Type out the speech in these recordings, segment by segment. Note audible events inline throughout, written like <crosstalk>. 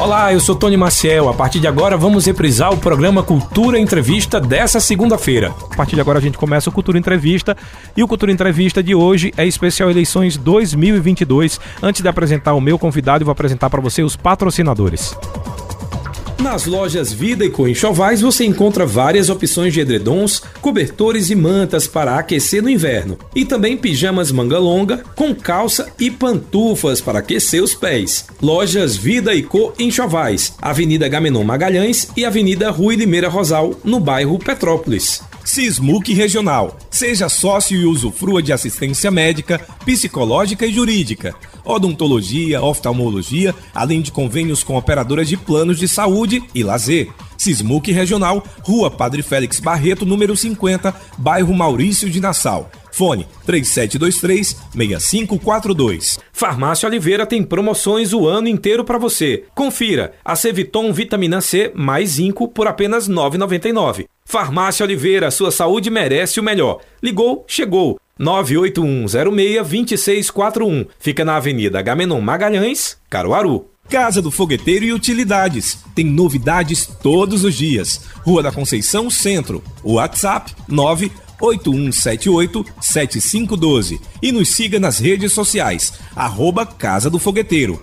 Olá, eu sou Tony Maciel. A partir de agora vamos reprisar o programa Cultura Entrevista dessa segunda-feira. A partir de agora a gente começa o Cultura Entrevista e o Cultura Entrevista de hoje é especial eleições 2022. Antes de apresentar o meu convidado, eu vou apresentar para você os patrocinadores. Nas lojas Vida e Coenxovais você encontra várias opções de edredons, cobertores e mantas para aquecer no inverno. E também pijamas manga longa, com calça e pantufas para aquecer os pés. Lojas Vida e Co Enxovais, Avenida Gamenon Magalhães e Avenida Rui Limeira Rosal, no bairro Petrópolis. Sismuc Regional. Seja sócio e usufrua de assistência médica, psicológica e jurídica odontologia, oftalmologia, além de convênios com operadoras de planos de saúde e lazer. Sismuc Regional, Rua Padre Félix Barreto, número 50, bairro Maurício de Nassau. Fone 3723-6542. Farmácia Oliveira tem promoções o ano inteiro para você. Confira: a Ceviton Vitamina C mais zinco por apenas R$ 9,99. Farmácia Oliveira, sua saúde merece o melhor. Ligou, chegou. 981062641. Fica na Avenida Agamenon Magalhães, Caruaru. Casa do Fogueteiro e Utilidades. Tem novidades todos os dias. Rua da Conceição Centro. WhatsApp 981787512. E nos siga nas redes sociais. Arroba Casa do Fogueteiro.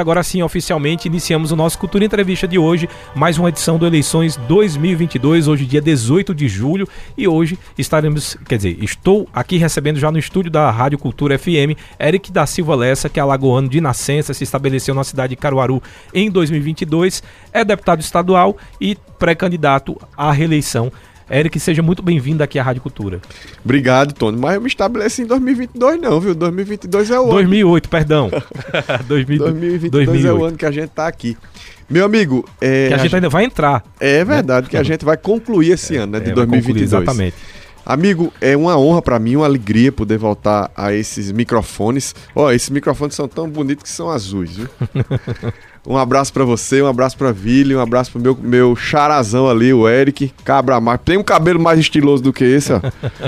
Agora sim, oficialmente iniciamos o nosso Cultura Entrevista de hoje, mais uma edição do Eleições 2022, hoje dia 18 de julho, e hoje estaremos, quer dizer, estou aqui recebendo já no estúdio da Rádio Cultura FM, Eric da Silva Lessa, que é alagoano de nascença, se estabeleceu na cidade de Caruaru em 2022, é deputado estadual e pré-candidato à reeleição Eric, seja muito bem-vindo aqui à Rádio Cultura. Obrigado, Tony. Mas eu me estabeleci em 2022 não, viu? 2022 é o ano. 2008, perdão. <laughs> 2022 2008. é o ano que a gente tá aqui. Meu amigo... É, que a, a gente, ainda vai entrar. É verdade, né? que a gente vai concluir esse é, ano, né? De é, 2022. Concluir, exatamente. Amigo, é uma honra para mim, uma alegria poder voltar a esses microfones. Ó, oh, esses microfones são tão bonitos que são azuis, viu? <laughs> Um abraço para você, um abraço para Vili, um abraço pro meu, meu charazão ali, o Eric, cabra mais. Tem um cabelo mais estiloso do que esse, ó.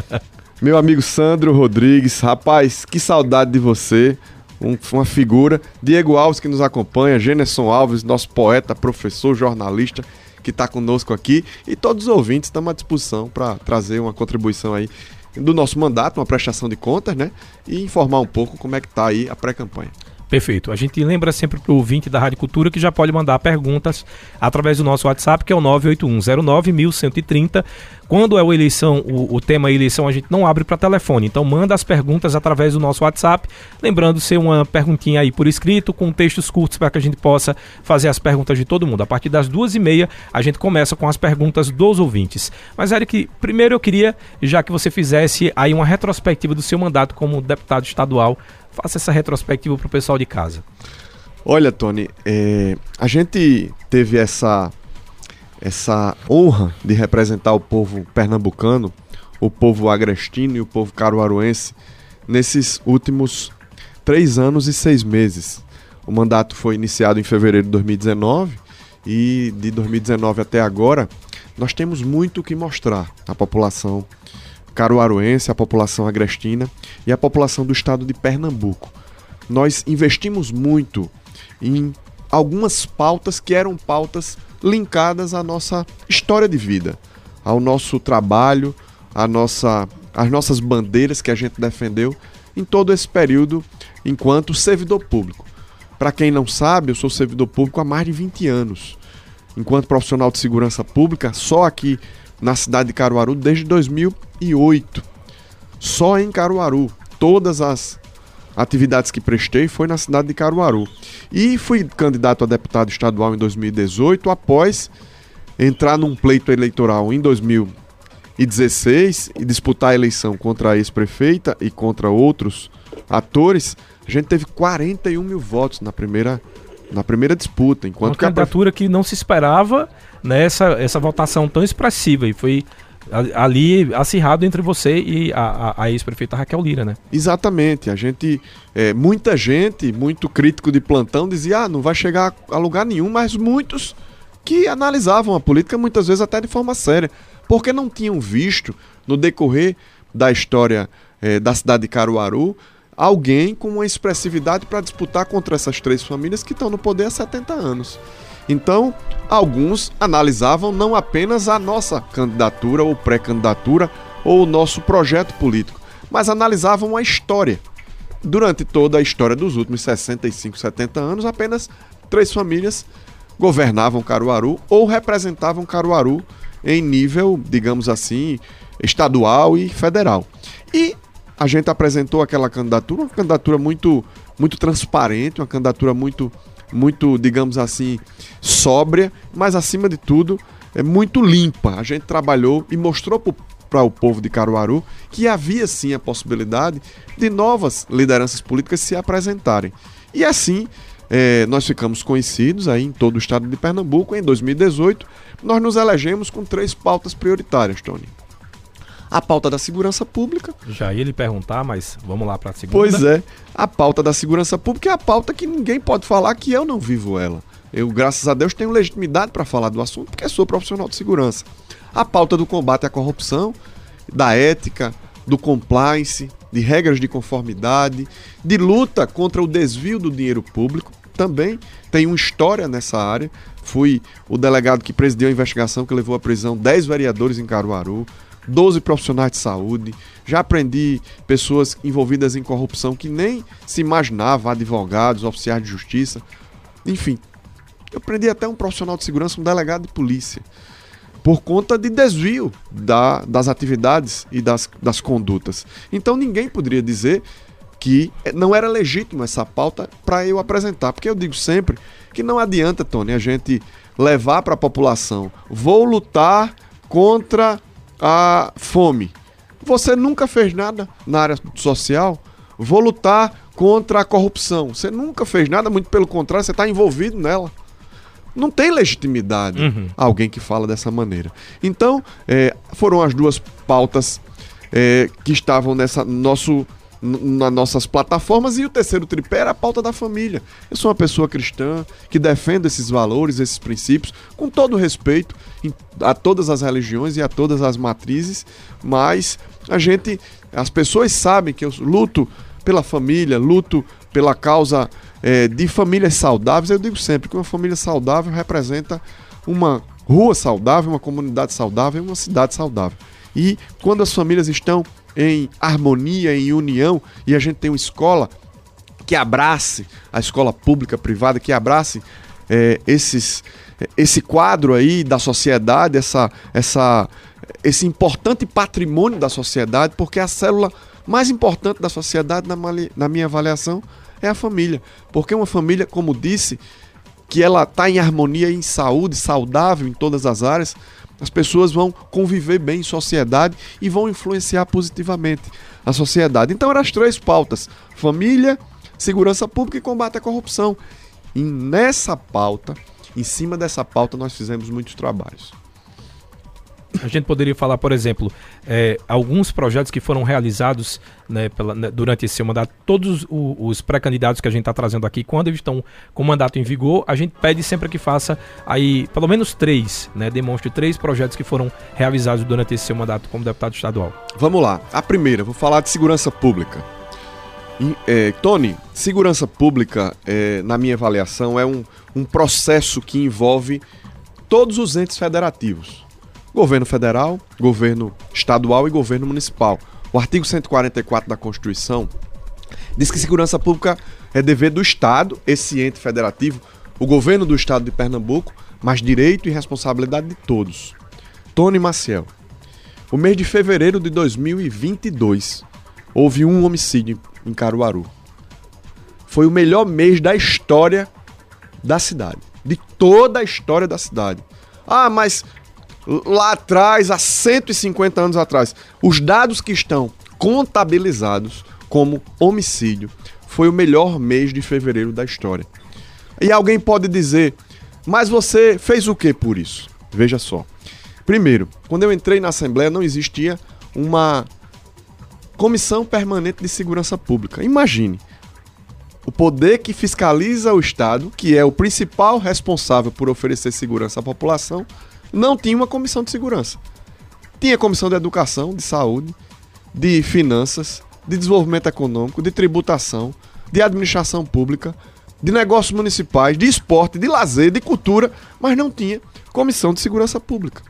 <laughs> meu amigo Sandro Rodrigues, rapaz, que saudade de você. Um, uma figura. Diego Alves que nos acompanha, Generson Alves, nosso poeta, professor, jornalista, que está conosco aqui. E todos os ouvintes estamos à disposição para trazer uma contribuição aí do nosso mandato, uma prestação de contas, né? E informar um pouco como é que está aí a pré-campanha. Perfeito. A gente lembra sempre para o ouvinte da Rádio Cultura que já pode mandar perguntas através do nosso WhatsApp, que é o 981091130. Quando é o eleição, o, o tema eleição, a gente não abre para telefone. Então manda as perguntas através do nosso WhatsApp. Lembrando ser uma perguntinha aí por escrito, com textos curtos para que a gente possa fazer as perguntas de todo mundo. A partir das duas e meia, a gente começa com as perguntas dos ouvintes. Mas, Eric, primeiro eu queria, já que você fizesse aí uma retrospectiva do seu mandato como deputado estadual Faça essa retrospectiva para o pessoal de casa. Olha, Tony, é, a gente teve essa, essa honra de representar o povo pernambucano, o povo agrestino e o povo caruaruense nesses últimos três anos e seis meses. O mandato foi iniciado em fevereiro de 2019 e de 2019 até agora nós temos muito o que mostrar à população caruaruense, a população agrestina e a população do estado de Pernambuco. Nós investimos muito em algumas pautas que eram pautas linkadas à nossa história de vida, ao nosso trabalho, à nossa, às nossas bandeiras que a gente defendeu em todo esse período enquanto servidor público. Para quem não sabe, eu sou servidor público há mais de 20 anos. Enquanto profissional de segurança pública, só aqui na cidade de Caruaru desde 2008. Só em Caruaru. Todas as atividades que prestei foi na cidade de Caruaru. E fui candidato a deputado estadual em 2018 após entrar num pleito eleitoral em 2016 e disputar a eleição contra a ex-prefeita e contra outros atores. A gente teve 41 mil votos na primeira na primeira disputa. Enquanto Uma candidatura a... que não se esperava nessa essa votação tão expressiva e foi ali acirrado entre você e a, a, a ex-prefeita Raquel Lira, né? Exatamente. A gente, é, muita gente, muito crítico de plantão, dizia: ah, não vai chegar a lugar nenhum, mas muitos que analisavam a política muitas vezes até de forma séria, porque não tinham visto no decorrer da história é, da cidade de Caruaru alguém com uma expressividade para disputar contra essas três famílias que estão no poder há 70 anos. Então, alguns analisavam não apenas a nossa candidatura ou pré-candidatura ou o nosso projeto político, mas analisavam a história. Durante toda a história dos últimos 65, 70 anos, apenas três famílias governavam Caruaru ou representavam Caruaru em nível, digamos assim, estadual e federal. E a gente apresentou aquela candidatura, uma candidatura muito, muito transparente, uma candidatura muito muito, digamos assim, sóbria, mas acima de tudo, é muito limpa. A gente trabalhou e mostrou para o povo de Caruaru que havia sim a possibilidade de novas lideranças políticas se apresentarem. E assim, é, nós ficamos conhecidos aí em todo o estado de Pernambuco. Em 2018, nós nos elegemos com três pautas prioritárias, Tony a pauta da segurança pública. Já ia lhe perguntar, mas vamos lá para a segunda. Pois é, a pauta da segurança pública é a pauta que ninguém pode falar que eu não vivo ela. Eu, graças a Deus, tenho legitimidade para falar do assunto porque sou profissional de segurança. A pauta do combate à corrupção, da ética, do compliance, de regras de conformidade, de luta contra o desvio do dinheiro público, também tem uma história nessa área. Fui o delegado que presidiu a investigação que levou à prisão 10 vereadores em Caruaru. 12 profissionais de saúde, já aprendi pessoas envolvidas em corrupção que nem se imaginava, advogados, oficiais de justiça. Enfim, eu aprendi até um profissional de segurança, um delegado de polícia, por conta de desvio da, das atividades e das, das condutas. Então ninguém poderia dizer que não era legítimo essa pauta para eu apresentar, porque eu digo sempre que não adianta, Tony, a gente levar para a população, vou lutar contra a fome. Você nunca fez nada na área social. Vou lutar contra a corrupção. Você nunca fez nada, muito pelo contrário, você está envolvido nela. Não tem legitimidade uhum. alguém que fala dessa maneira. Então, é, foram as duas pautas é, que estavam nessa nosso nas nossas plataformas e o terceiro tripé era a pauta da família. Eu sou uma pessoa cristã que defende esses valores, esses princípios, com todo respeito a todas as religiões e a todas as matrizes, mas a gente, as pessoas sabem que eu luto pela família, luto pela causa é, de famílias saudáveis. Eu digo sempre que uma família saudável representa uma rua saudável, uma comunidade saudável, uma cidade saudável. E quando as famílias estão em harmonia, em união, e a gente tem uma escola que abrace a escola pública, privada, que abrace é, esses, esse quadro aí da sociedade, essa, essa, esse importante patrimônio da sociedade, porque a célula mais importante da sociedade, na, na minha avaliação, é a família. Porque uma família, como disse, que ela está em harmonia, em saúde, saudável em todas as áreas, as pessoas vão conviver bem em sociedade e vão influenciar positivamente a sociedade. Então eram as três pautas: família, segurança pública e combate à corrupção. E nessa pauta, em cima dessa pauta, nós fizemos muitos trabalhos. A gente poderia falar, por exemplo, é, alguns projetos que foram realizados né, pela, né, durante esse mandato, todos os, os pré-candidatos que a gente está trazendo aqui, quando eles estão com o mandato em vigor, a gente pede sempre que faça aí pelo menos três, né, demonstre três projetos que foram realizados durante esse seu mandato como deputado estadual. Vamos lá. A primeira, vou falar de segurança pública. E, é, Tony, segurança pública, é, na minha avaliação, é um, um processo que envolve todos os entes federativos governo federal, governo estadual e governo municipal. O artigo 144 da Constituição diz que segurança pública é dever do Estado, esse ente federativo, o governo do Estado de Pernambuco, mas direito e responsabilidade de todos. Tony Maciel. O mês de fevereiro de 2022 houve um homicídio em Caruaru. Foi o melhor mês da história da cidade, de toda a história da cidade. Ah, mas lá atrás, há 150 anos atrás. Os dados que estão contabilizados como homicídio foi o melhor mês de fevereiro da história. E alguém pode dizer, mas você fez o que por isso? Veja só. Primeiro, quando eu entrei na Assembleia não existia uma Comissão Permanente de Segurança Pública. Imagine, o poder que fiscaliza o Estado, que é o principal responsável por oferecer segurança à população, não tinha uma comissão de segurança. Tinha comissão de educação, de saúde, de finanças, de desenvolvimento econômico, de tributação, de administração pública, de negócios municipais, de esporte, de lazer, de cultura, mas não tinha comissão de segurança pública.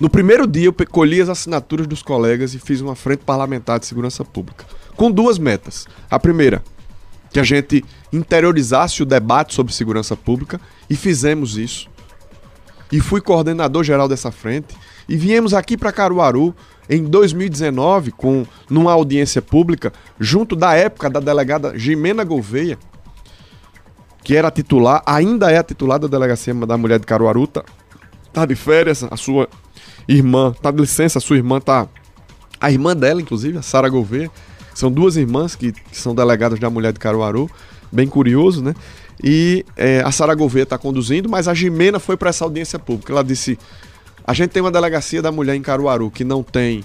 No primeiro dia, eu colhi as assinaturas dos colegas e fiz uma frente parlamentar de segurança pública, com duas metas. A primeira, que a gente interiorizasse o debate sobre segurança pública, e fizemos isso. E fui coordenador geral dessa frente, e viemos aqui para Caruaru em 2019, com numa audiência pública, junto da época da delegada Jimena Gouveia, que era titular, ainda é a titular da delegacia da mulher de Caruaru, tá, tá de férias, a sua irmã, tá de licença, a sua irmã tá. A irmã dela, inclusive, a Sara Gouveia. São duas irmãs que, que, são delegadas da mulher de Caruaru. Bem curioso, né? E é, a Sara Gouveia está conduzindo, mas a Jimena foi para essa audiência pública. Ela disse: a gente tem uma delegacia da mulher em Caruaru que não tem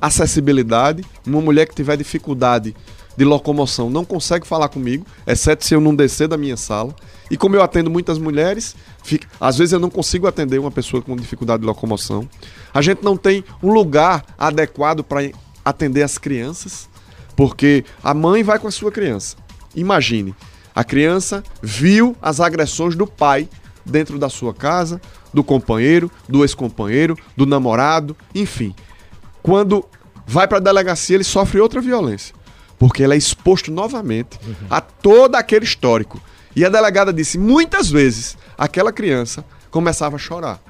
acessibilidade. Uma mulher que tiver dificuldade de locomoção não consegue falar comigo, exceto se eu não descer da minha sala. E como eu atendo muitas mulheres, fica, às vezes eu não consigo atender uma pessoa com dificuldade de locomoção. A gente não tem um lugar adequado para atender as crianças, porque a mãe vai com a sua criança. Imagine, a criança viu as agressões do pai dentro da sua casa, do companheiro, do ex-companheiro, do namorado, enfim. Quando vai para a delegacia, ele sofre outra violência porque ele é exposto novamente uhum. a todo aquele histórico. E a delegada disse muitas vezes aquela criança começava a chorar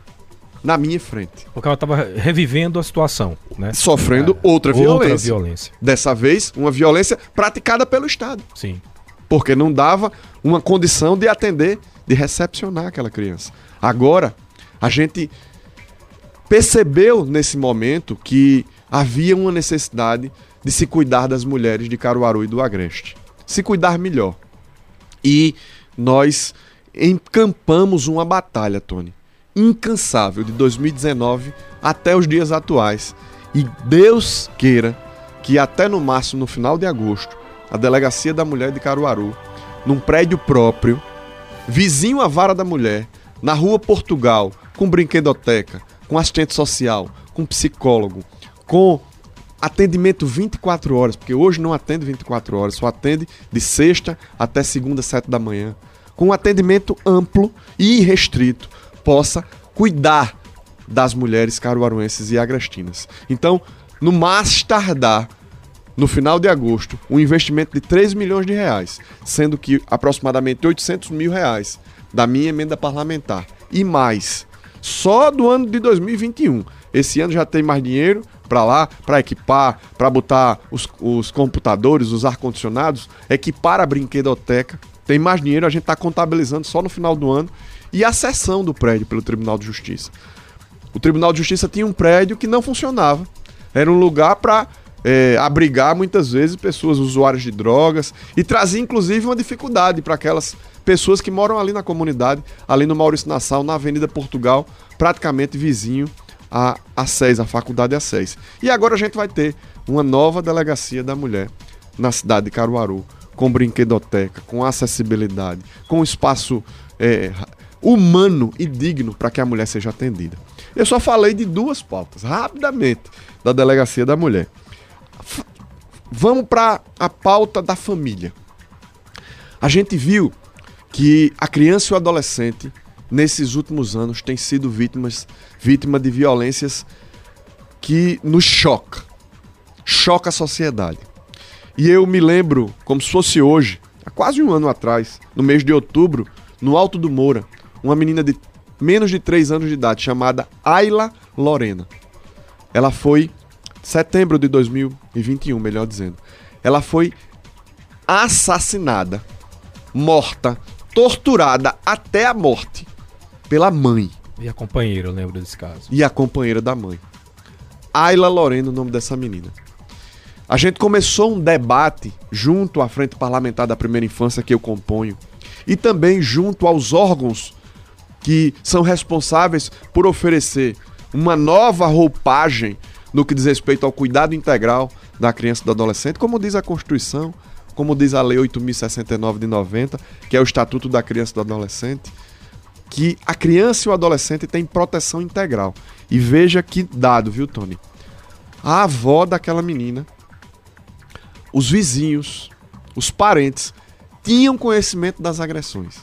na minha frente. Porque ela estava revivendo a situação, né? Sofrendo é, outra, violência. outra violência. Dessa vez, uma violência praticada pelo Estado. Sim. Porque não dava uma condição de atender, de recepcionar aquela criança. Agora, a gente percebeu nesse momento que havia uma necessidade de se cuidar das mulheres de Caruaru e do Agreste. Se cuidar melhor. E nós encampamos uma batalha, Tony, incansável de 2019 até os dias atuais. E Deus queira que até no máximo, no final de agosto, a Delegacia da Mulher de Caruaru, num prédio próprio, vizinho à Vara da Mulher, na Rua Portugal, com brinquedoteca, com assistente social, com psicólogo, com atendimento 24 horas, porque hoje não atende 24 horas, só atende de sexta até segunda, sete da manhã. Com atendimento amplo e restrito, possa cuidar das mulheres caruaruenses e agrestinas. Então, no mais tardar, no final de agosto, um investimento de 3 milhões de reais, sendo que aproximadamente 800 mil reais da minha emenda parlamentar e mais, só do ano de 2021. Esse ano já tem mais dinheiro, para lá, para equipar, para botar os, os computadores, os ar-condicionados, equipar a brinquedoteca. Tem mais dinheiro, a gente está contabilizando só no final do ano. E a sessão do prédio pelo Tribunal de Justiça. O Tribunal de Justiça tinha um prédio que não funcionava. Era um lugar para é, abrigar muitas vezes pessoas usuárias de drogas e trazia inclusive uma dificuldade para aquelas pessoas que moram ali na comunidade, ali no Maurício Nassau, na Avenida Portugal, praticamente vizinho a, a SES, a Faculdade a SES. E agora a gente vai ter uma nova delegacia da mulher na cidade de Caruaru, com brinquedoteca, com acessibilidade, com espaço é, humano e digno para que a mulher seja atendida. Eu só falei de duas pautas, rapidamente, da delegacia da mulher. Vamos para a pauta da família. A gente viu que a criança e o adolescente nesses últimos anos têm sido vítimas vítima de violências que nos choca, choca a sociedade. E eu me lembro, como se fosse hoje, há quase um ano atrás, no mês de outubro, no Alto do Moura, uma menina de menos de 3 anos de idade, chamada Ayla Lorena. Ela foi, setembro de 2021, melhor dizendo, ela foi assassinada, morta, torturada até a morte pela mãe. E a companheira, eu lembro desse caso. E a companheira da mãe. Ayla Lorena, o nome dessa menina. A gente começou um debate junto à Frente Parlamentar da Primeira Infância que eu componho. e também junto aos órgãos que são responsáveis por oferecer uma nova roupagem no que diz respeito ao cuidado integral da criança e do adolescente, como diz a Constituição, como diz a Lei 8069 de 90, que é o Estatuto da Criança e do Adolescente, que a criança e o adolescente têm proteção integral. E veja que dado, viu, Tony? A avó daquela menina, os vizinhos, os parentes tinham conhecimento das agressões.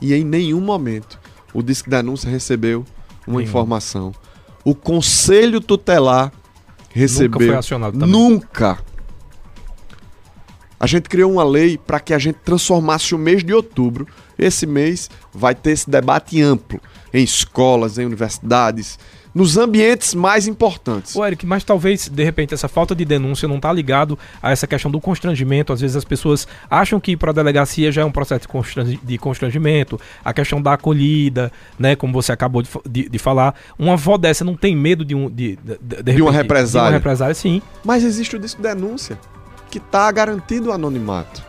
E em nenhum momento o Disque Denúncia recebeu uma Nenhum. informação. O Conselho Tutelar recebeu. Nunca foi acionado também. Nunca. A gente criou uma lei para que a gente transformasse o mês de outubro. Esse mês vai ter esse debate amplo em escolas, em universidades, nos ambientes mais importantes. O Eric, mas talvez, de repente, essa falta de denúncia não está ligado a essa questão do constrangimento. Às vezes as pessoas acham que ir para a delegacia já é um processo de constrangimento, a questão da acolhida, né? Como você acabou de, de, de falar. Uma avó dessa não tem medo de um. De, de, de, repente, de uma represália. De uma represália, sim. Mas existe o disco de denúncia, que está garantido o anonimato.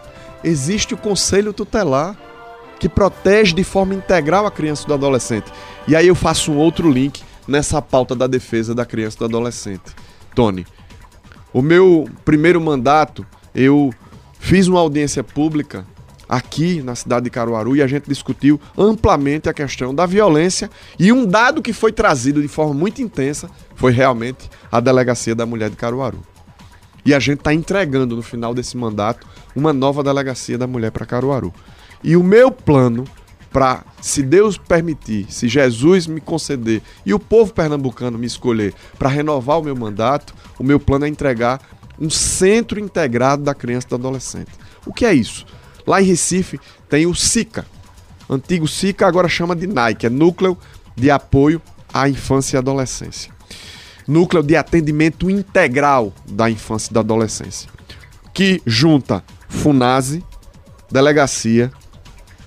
Existe o conselho tutelar que protege de forma integral a criança e do adolescente. E aí eu faço um outro link nessa pauta da defesa da criança e do adolescente. Tony, o meu primeiro mandato, eu fiz uma audiência pública aqui na cidade de Caruaru e a gente discutiu amplamente a questão da violência e um dado que foi trazido de forma muito intensa foi realmente a delegacia da mulher de Caruaru. E a gente está entregando no final desse mandato uma nova delegacia da mulher para Caruaru. E o meu plano para, se Deus permitir, se Jesus me conceder e o povo pernambucano me escolher para renovar o meu mandato, o meu plano é entregar um centro integrado da criança e do adolescente. O que é isso? Lá em Recife tem o SICA. Antigo SICA agora chama de NAIC, é Núcleo de Apoio à Infância e Adolescência. Núcleo de Atendimento Integral da Infância e da Adolescência, que junta FUNASE, Delegacia,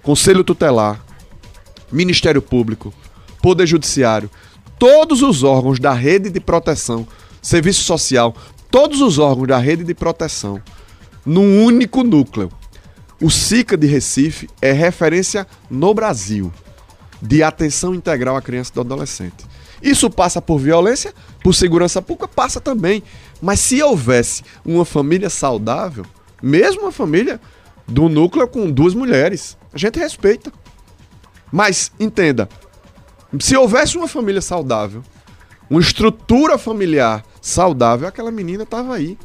Conselho Tutelar, Ministério Público, Poder Judiciário, todos os órgãos da rede de proteção, Serviço Social, todos os órgãos da rede de proteção, num único núcleo. O SICA de Recife é referência no Brasil de atenção integral à criança e ao adolescente. Isso passa por violência, por segurança pública, passa também. Mas se houvesse uma família saudável, mesmo uma família do núcleo com duas mulheres. A gente respeita. Mas entenda, se houvesse uma família saudável, uma estrutura familiar saudável, aquela menina estava aí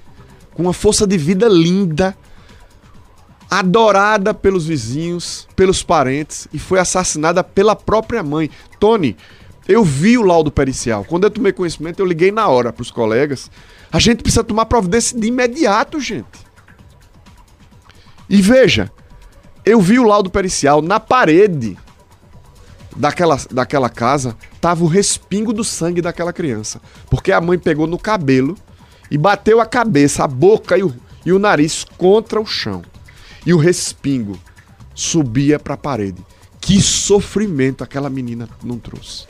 com uma força de vida linda, adorada pelos vizinhos, pelos parentes e foi assassinada pela própria mãe. Tony, eu vi o laudo pericial. Quando eu tomei conhecimento, eu liguei na hora para os colegas. A gente precisa tomar providência de imediato, gente. E veja, eu vi o laudo pericial na parede daquela, daquela casa, tava o respingo do sangue daquela criança. Porque a mãe pegou no cabelo e bateu a cabeça, a boca e o, e o nariz contra o chão. E o respingo subia para a parede. Que sofrimento aquela menina não trouxe.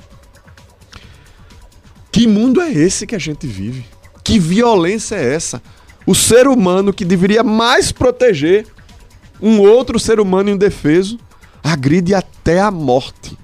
Que mundo é esse que a gente vive? Que violência é essa? O ser humano que deveria mais proteger um outro ser humano indefeso agride até a morte.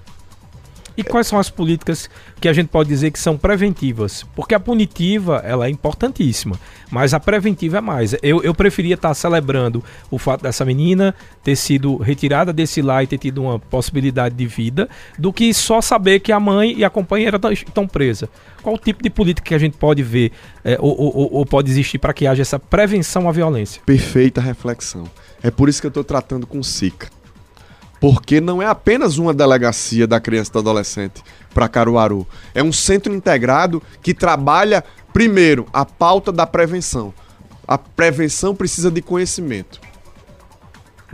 E quais são as políticas que a gente pode dizer que são preventivas? Porque a punitiva ela é importantíssima, mas a preventiva é mais. Eu, eu preferia estar celebrando o fato dessa menina ter sido retirada desse lar e ter tido uma possibilidade de vida, do que só saber que a mãe e a companheira estão presas. Qual o tipo de política que a gente pode ver é, ou, ou, ou pode existir para que haja essa prevenção à violência? Perfeita reflexão. É por isso que eu estou tratando com SICA. Porque não é apenas uma delegacia da criança e do adolescente para Caruaru. É um centro integrado que trabalha, primeiro, a pauta da prevenção. A prevenção precisa de conhecimento.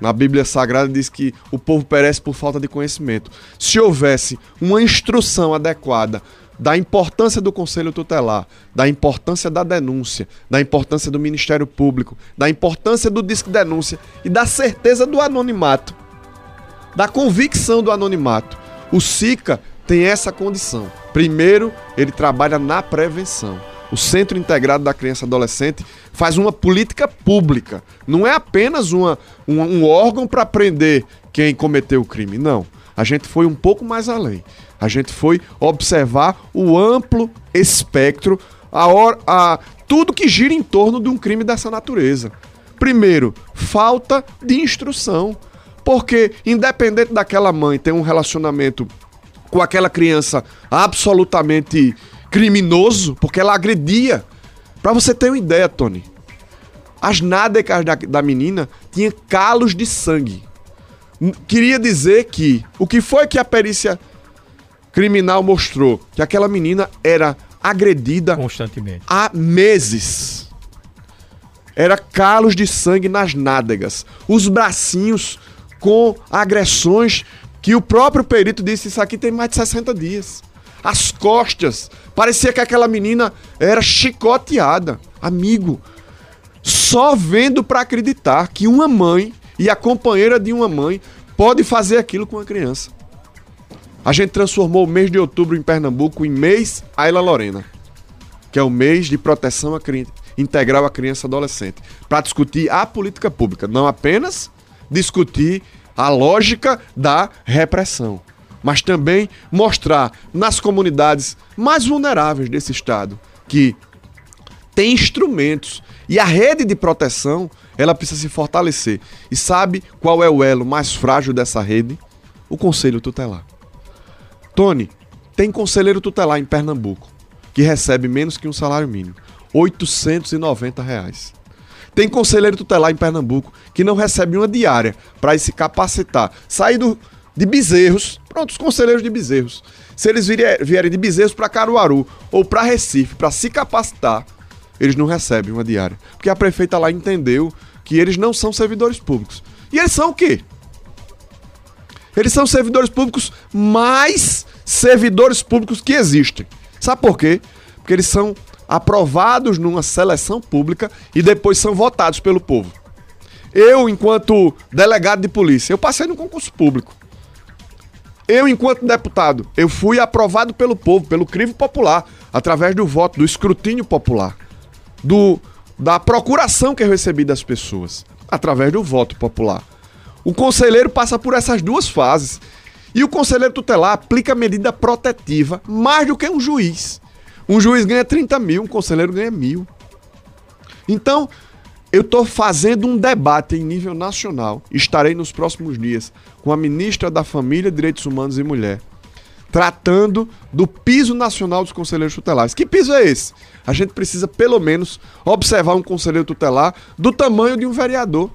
Na Bíblia Sagrada diz que o povo perece por falta de conhecimento. Se houvesse uma instrução adequada da importância do Conselho Tutelar, da importância da denúncia, da importância do Ministério Público, da importância do disque denúncia e da certeza do anonimato, da convicção do anonimato. O SICA tem essa condição. Primeiro, ele trabalha na prevenção. O Centro Integrado da Criança e Adolescente faz uma política pública. Não é apenas uma, um, um órgão para prender quem cometeu o crime. Não. A gente foi um pouco mais além. A gente foi observar o amplo espectro, a, hora, a tudo que gira em torno de um crime dessa natureza. Primeiro, falta de instrução. Porque, independente daquela mãe ter um relacionamento com aquela criança absolutamente criminoso, porque ela agredia. Para você ter uma ideia, Tony, as nádegas da, da menina tinham calos de sangue. Queria dizer que o que foi que a perícia criminal mostrou? Que aquela menina era agredida constantemente há meses. Era calos de sangue nas nádegas, os bracinhos com agressões que o próprio perito disse isso aqui tem mais de 60 dias. As costas, parecia que aquela menina era chicoteada. Amigo, só vendo para acreditar que uma mãe e a companheira de uma mãe pode fazer aquilo com uma criança. A gente transformou o mês de outubro em Pernambuco em mês Ayla Lorena, que é o mês de proteção integral à criança e adolescente, para discutir a política pública, não apenas discutir a lógica da repressão, mas também mostrar nas comunidades mais vulneráveis desse estado que tem instrumentos e a rede de proteção ela precisa se fortalecer. E sabe qual é o elo mais frágil dessa rede? O conselho tutelar. Tony, tem conselheiro tutelar em Pernambuco que recebe menos que um salário mínimo, 890 reais. Tem conselheiro tutelar em Pernambuco que não recebe uma diária para se capacitar, sair do, de Bezerros, pronto, os conselheiros de Bezerros. Se eles vierem de Bezerros para Caruaru ou para Recife para se capacitar, eles não recebem uma diária. Porque a prefeita lá entendeu que eles não são servidores públicos. E eles são o quê? Eles são servidores públicos mais servidores públicos que existem. Sabe por quê? Porque eles são aprovados numa seleção pública e depois são votados pelo povo. Eu, enquanto delegado de polícia, eu passei no concurso público. Eu, enquanto deputado, eu fui aprovado pelo povo, pelo crivo popular, através do voto, do escrutínio popular, do da procuração que eu recebi das pessoas, através do voto popular. O conselheiro passa por essas duas fases. E o conselheiro tutelar aplica medida protetiva mais do que um juiz. Um juiz ganha 30 mil, um conselheiro ganha mil. Então, eu estou fazendo um debate em nível nacional. Estarei nos próximos dias com a ministra da Família, Direitos Humanos e Mulher, tratando do piso nacional dos conselheiros tutelares. Que piso é esse? A gente precisa, pelo menos, observar um conselheiro tutelar do tamanho de um vereador.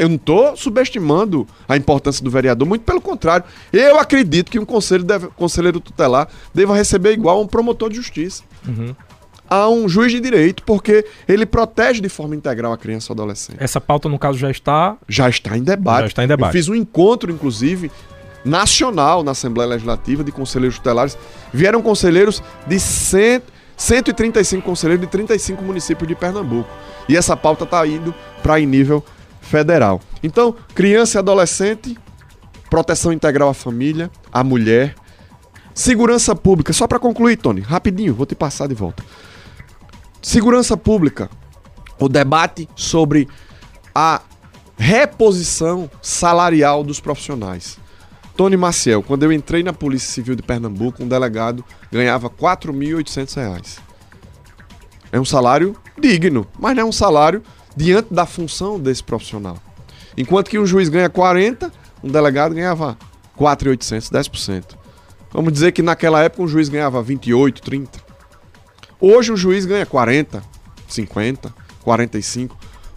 Eu não estou subestimando a importância do vereador, muito pelo contrário. Eu acredito que um conselho deve, conselheiro tutelar deva receber igual a um promotor de justiça. Uhum. A um juiz de direito, porque ele protege de forma integral a criança e o adolescente. Essa pauta, no caso, já está. Já está em debate. Já está em debate. Eu fiz um encontro, inclusive, nacional na Assembleia Legislativa de conselheiros tutelares. Vieram conselheiros de 100, 135 conselheiros de 35 municípios de Pernambuco. E essa pauta está indo para em nível federal. Então, criança e adolescente, proteção integral à família, à mulher, segurança pública. Só para concluir, Tony, rapidinho, vou te passar de volta. Segurança pública, o debate sobre a reposição salarial dos profissionais. Tony Maciel, quando eu entrei na Polícia Civil de Pernambuco, um delegado ganhava R$ 4.800. É um salário digno, mas não é um salário diante da função desse profissional. Enquanto que um juiz ganha 40, um delegado ganhava 4.800, 10%. Vamos dizer que naquela época um juiz ganhava 28, 30. Hoje um juiz ganha 40, 50, 45.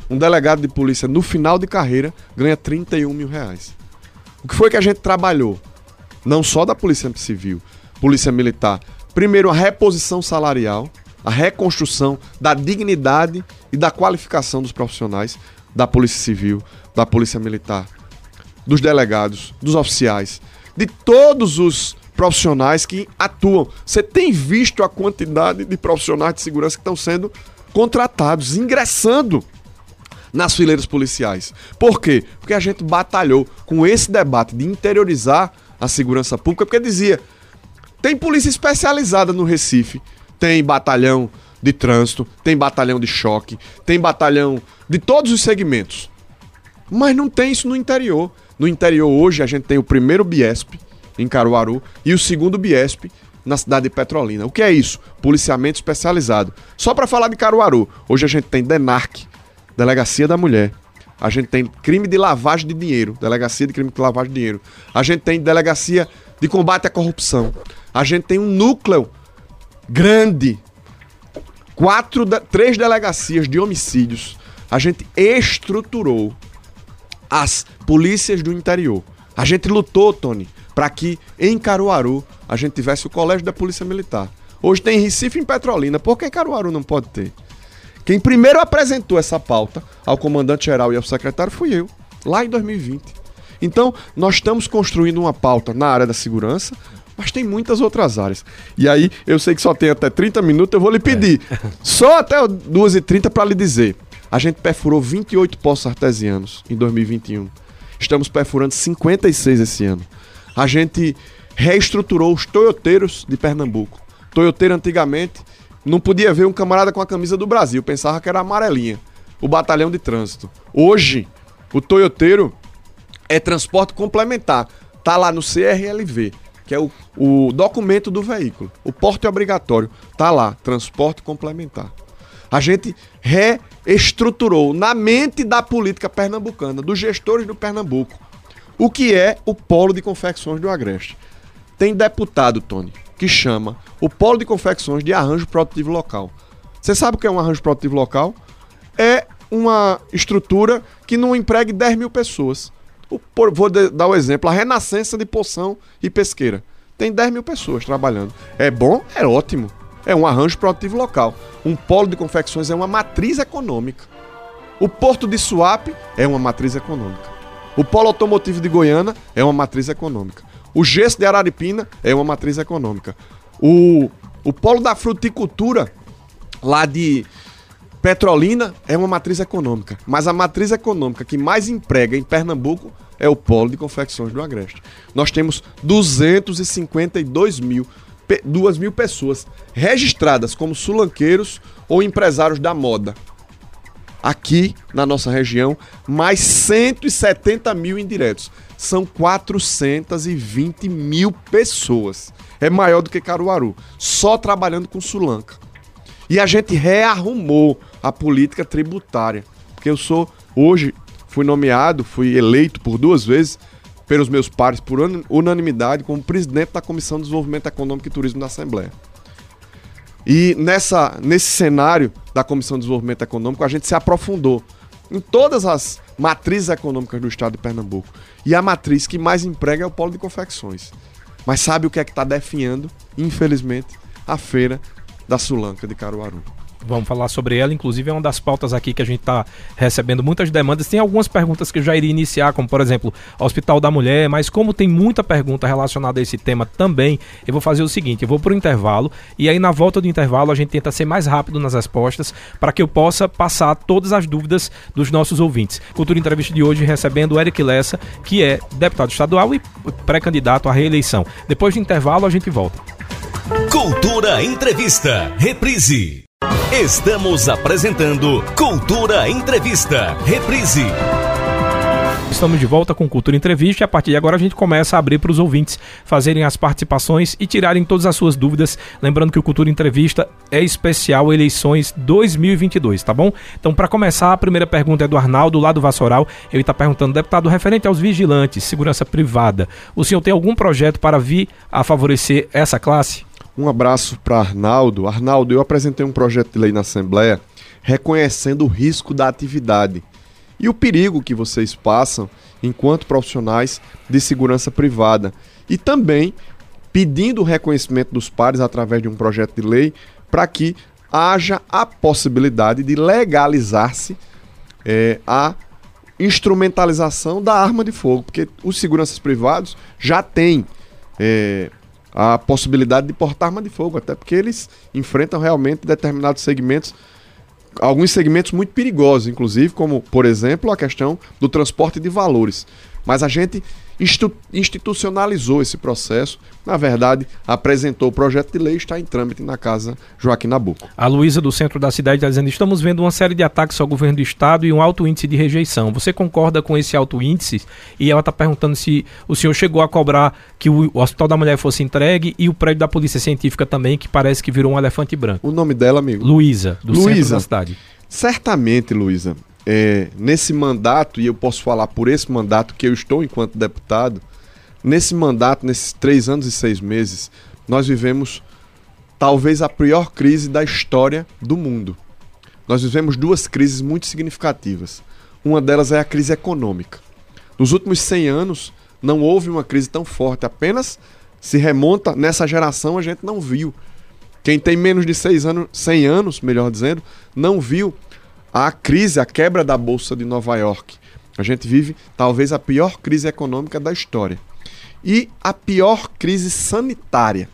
Um delegado de polícia no final de carreira ganha 31 mil reais. O que foi que a gente trabalhou? Não só da Polícia Civil, Polícia Militar. Primeiro, a reposição salarial, a reconstrução da dignidade e da qualificação dos profissionais da Polícia Civil, da Polícia Militar, dos delegados, dos oficiais, de todos os profissionais que atuam. Você tem visto a quantidade de profissionais de segurança que estão sendo contratados, ingressando nas fileiras policiais. Por quê? Porque a gente batalhou com esse debate de interiorizar a segurança pública, porque dizia: tem polícia especializada no Recife, tem batalhão de trânsito, tem batalhão de choque, tem batalhão de todos os segmentos. Mas não tem isso no interior. No interior hoje a gente tem o primeiro Biesp em Caruaru e o segundo Biesp na cidade de Petrolina. O que é isso? Policiamento especializado. Só para falar de Caruaru, hoje a gente tem DENARC, Delegacia da Mulher. A gente tem crime de lavagem de dinheiro, Delegacia de crime de lavagem de dinheiro. A gente tem Delegacia de combate à corrupção. A gente tem um núcleo grande, quatro, três delegacias de homicídios. A gente estruturou as polícias do interior. A gente lutou, Tony, para que em Caruaru a gente tivesse o colégio da Polícia Militar. Hoje tem Recife em Petrolina, por que Caruaru não pode ter? Quem primeiro apresentou essa pauta ao comandante-geral e ao secretário fui eu, lá em 2020. Então, nós estamos construindo uma pauta na área da segurança, mas tem muitas outras áreas. E aí, eu sei que só tem até 30 minutos, eu vou lhe pedir, é. só até 2h30 para lhe dizer. A gente perfurou 28 poços artesianos em 2021. Estamos perfurando 56 esse ano a gente reestruturou os toyoteiros de Pernambuco. Toyoteiro antigamente não podia ver um camarada com a camisa do Brasil, pensava que era amarelinha, o batalhão de trânsito. Hoje, o toyoteiro é transporte complementar, tá lá no CRLV, que é o, o documento do veículo. O porte é obrigatório, tá lá, transporte complementar. A gente reestruturou na mente da política pernambucana, dos gestores do Pernambuco, o que é o Polo de Confecções do Agreste? Tem deputado, Tony, que chama o Polo de Confecções de Arranjo Produtivo Local. Você sabe o que é um arranjo produtivo local? É uma estrutura que não empregue 10 mil pessoas. Por, vou de, dar o um exemplo: a Renascença de Poção e Pesqueira. Tem 10 mil pessoas trabalhando. É bom? É ótimo. É um arranjo produtivo local. Um polo de confecções é uma matriz econômica. O Porto de Suape é uma matriz econômica. O polo automotivo de Goiânia é uma matriz econômica. O gesso de Araripina é uma matriz econômica. O, o polo da fruticultura lá de Petrolina é uma matriz econômica. Mas a matriz econômica que mais emprega em Pernambuco é o polo de confecções do Agreste. Nós temos 252 mil, 2 mil pessoas registradas como sulanqueiros ou empresários da moda aqui na nossa região, mais 170 mil indiretos. São 420 mil pessoas. É maior do que Caruaru, só trabalhando com Sulanca. E a gente rearrumou a política tributária. Porque eu sou, hoje, fui nomeado, fui eleito por duas vezes pelos meus pares, por unanimidade, como presidente da Comissão de Desenvolvimento Econômico e Turismo da Assembleia. E nessa, nesse cenário da Comissão de Desenvolvimento Econômico, a gente se aprofundou em todas as matrizes econômicas do estado de Pernambuco. E a matriz que mais emprega é o polo de confecções. Mas sabe o que é que está definhando, infelizmente, a feira da Sulanca de Caruaru? Vamos falar sobre ela, inclusive é uma das pautas aqui que a gente está recebendo muitas demandas. Tem algumas perguntas que eu já iria iniciar, como por exemplo, Hospital da Mulher, mas como tem muita pergunta relacionada a esse tema também, eu vou fazer o seguinte: eu vou para o intervalo e aí na volta do intervalo a gente tenta ser mais rápido nas respostas para que eu possa passar todas as dúvidas dos nossos ouvintes. Cultura Entrevista de hoje recebendo o Eric Lessa, que é deputado estadual e pré-candidato à reeleição. Depois do intervalo a gente volta. Cultura Entrevista, reprise. Estamos apresentando Cultura Entrevista. Reprise. Estamos de volta com Cultura Entrevista e a partir de agora a gente começa a abrir para os ouvintes fazerem as participações e tirarem todas as suas dúvidas. Lembrando que o Cultura Entrevista é especial eleições 2022, tá bom? Então, para começar, a primeira pergunta é do Arnaldo, lá do Vassoural. Ele está perguntando, deputado, referente aos vigilantes, segurança privada, o senhor tem algum projeto para vir a favorecer essa classe? Um abraço para Arnaldo. Arnaldo, eu apresentei um projeto de lei na Assembleia reconhecendo o risco da atividade e o perigo que vocês passam enquanto profissionais de segurança privada. E também pedindo o reconhecimento dos pares através de um projeto de lei para que haja a possibilidade de legalizar-se é, a instrumentalização da arma de fogo, porque os seguranças privados já têm é, a possibilidade de portar arma de fogo, até porque eles enfrentam realmente determinados segmentos, alguns segmentos muito perigosos, inclusive, como, por exemplo, a questão do transporte de valores. Mas a gente institucionalizou esse processo. Na verdade, apresentou o projeto de lei e está em trâmite na casa Joaquim Nabuco. A Luísa, do centro da cidade, está dizendo: estamos vendo uma série de ataques ao governo do estado e um alto índice de rejeição. Você concorda com esse alto índice? E ela está perguntando se o senhor chegou a cobrar que o, Hospital da Mulher fosse entregue e o prédio da Polícia Científica também, que parece que virou um elefante branco. O nome dela, amigo? Luísa, do centro da cidade. Certamente, Luísa, é, nesse mandato, e eu posso falar por esse mandato que eu estou enquanto deputado, nesse mandato, nesses três anos e seis meses, nós vivemos talvez a pior crise da história do mundo. Nós vivemos duas crises muito significativas. Uma delas é a crise econômica. Nos últimos 100 anos, não houve uma crise tão forte, apenas se remonta nessa geração, a gente não viu. Quem tem menos de seis anos, 100 anos, melhor dizendo, não viu a crise, a quebra da Bolsa de Nova York. A gente vive talvez a pior crise econômica da história. E a pior crise sanitária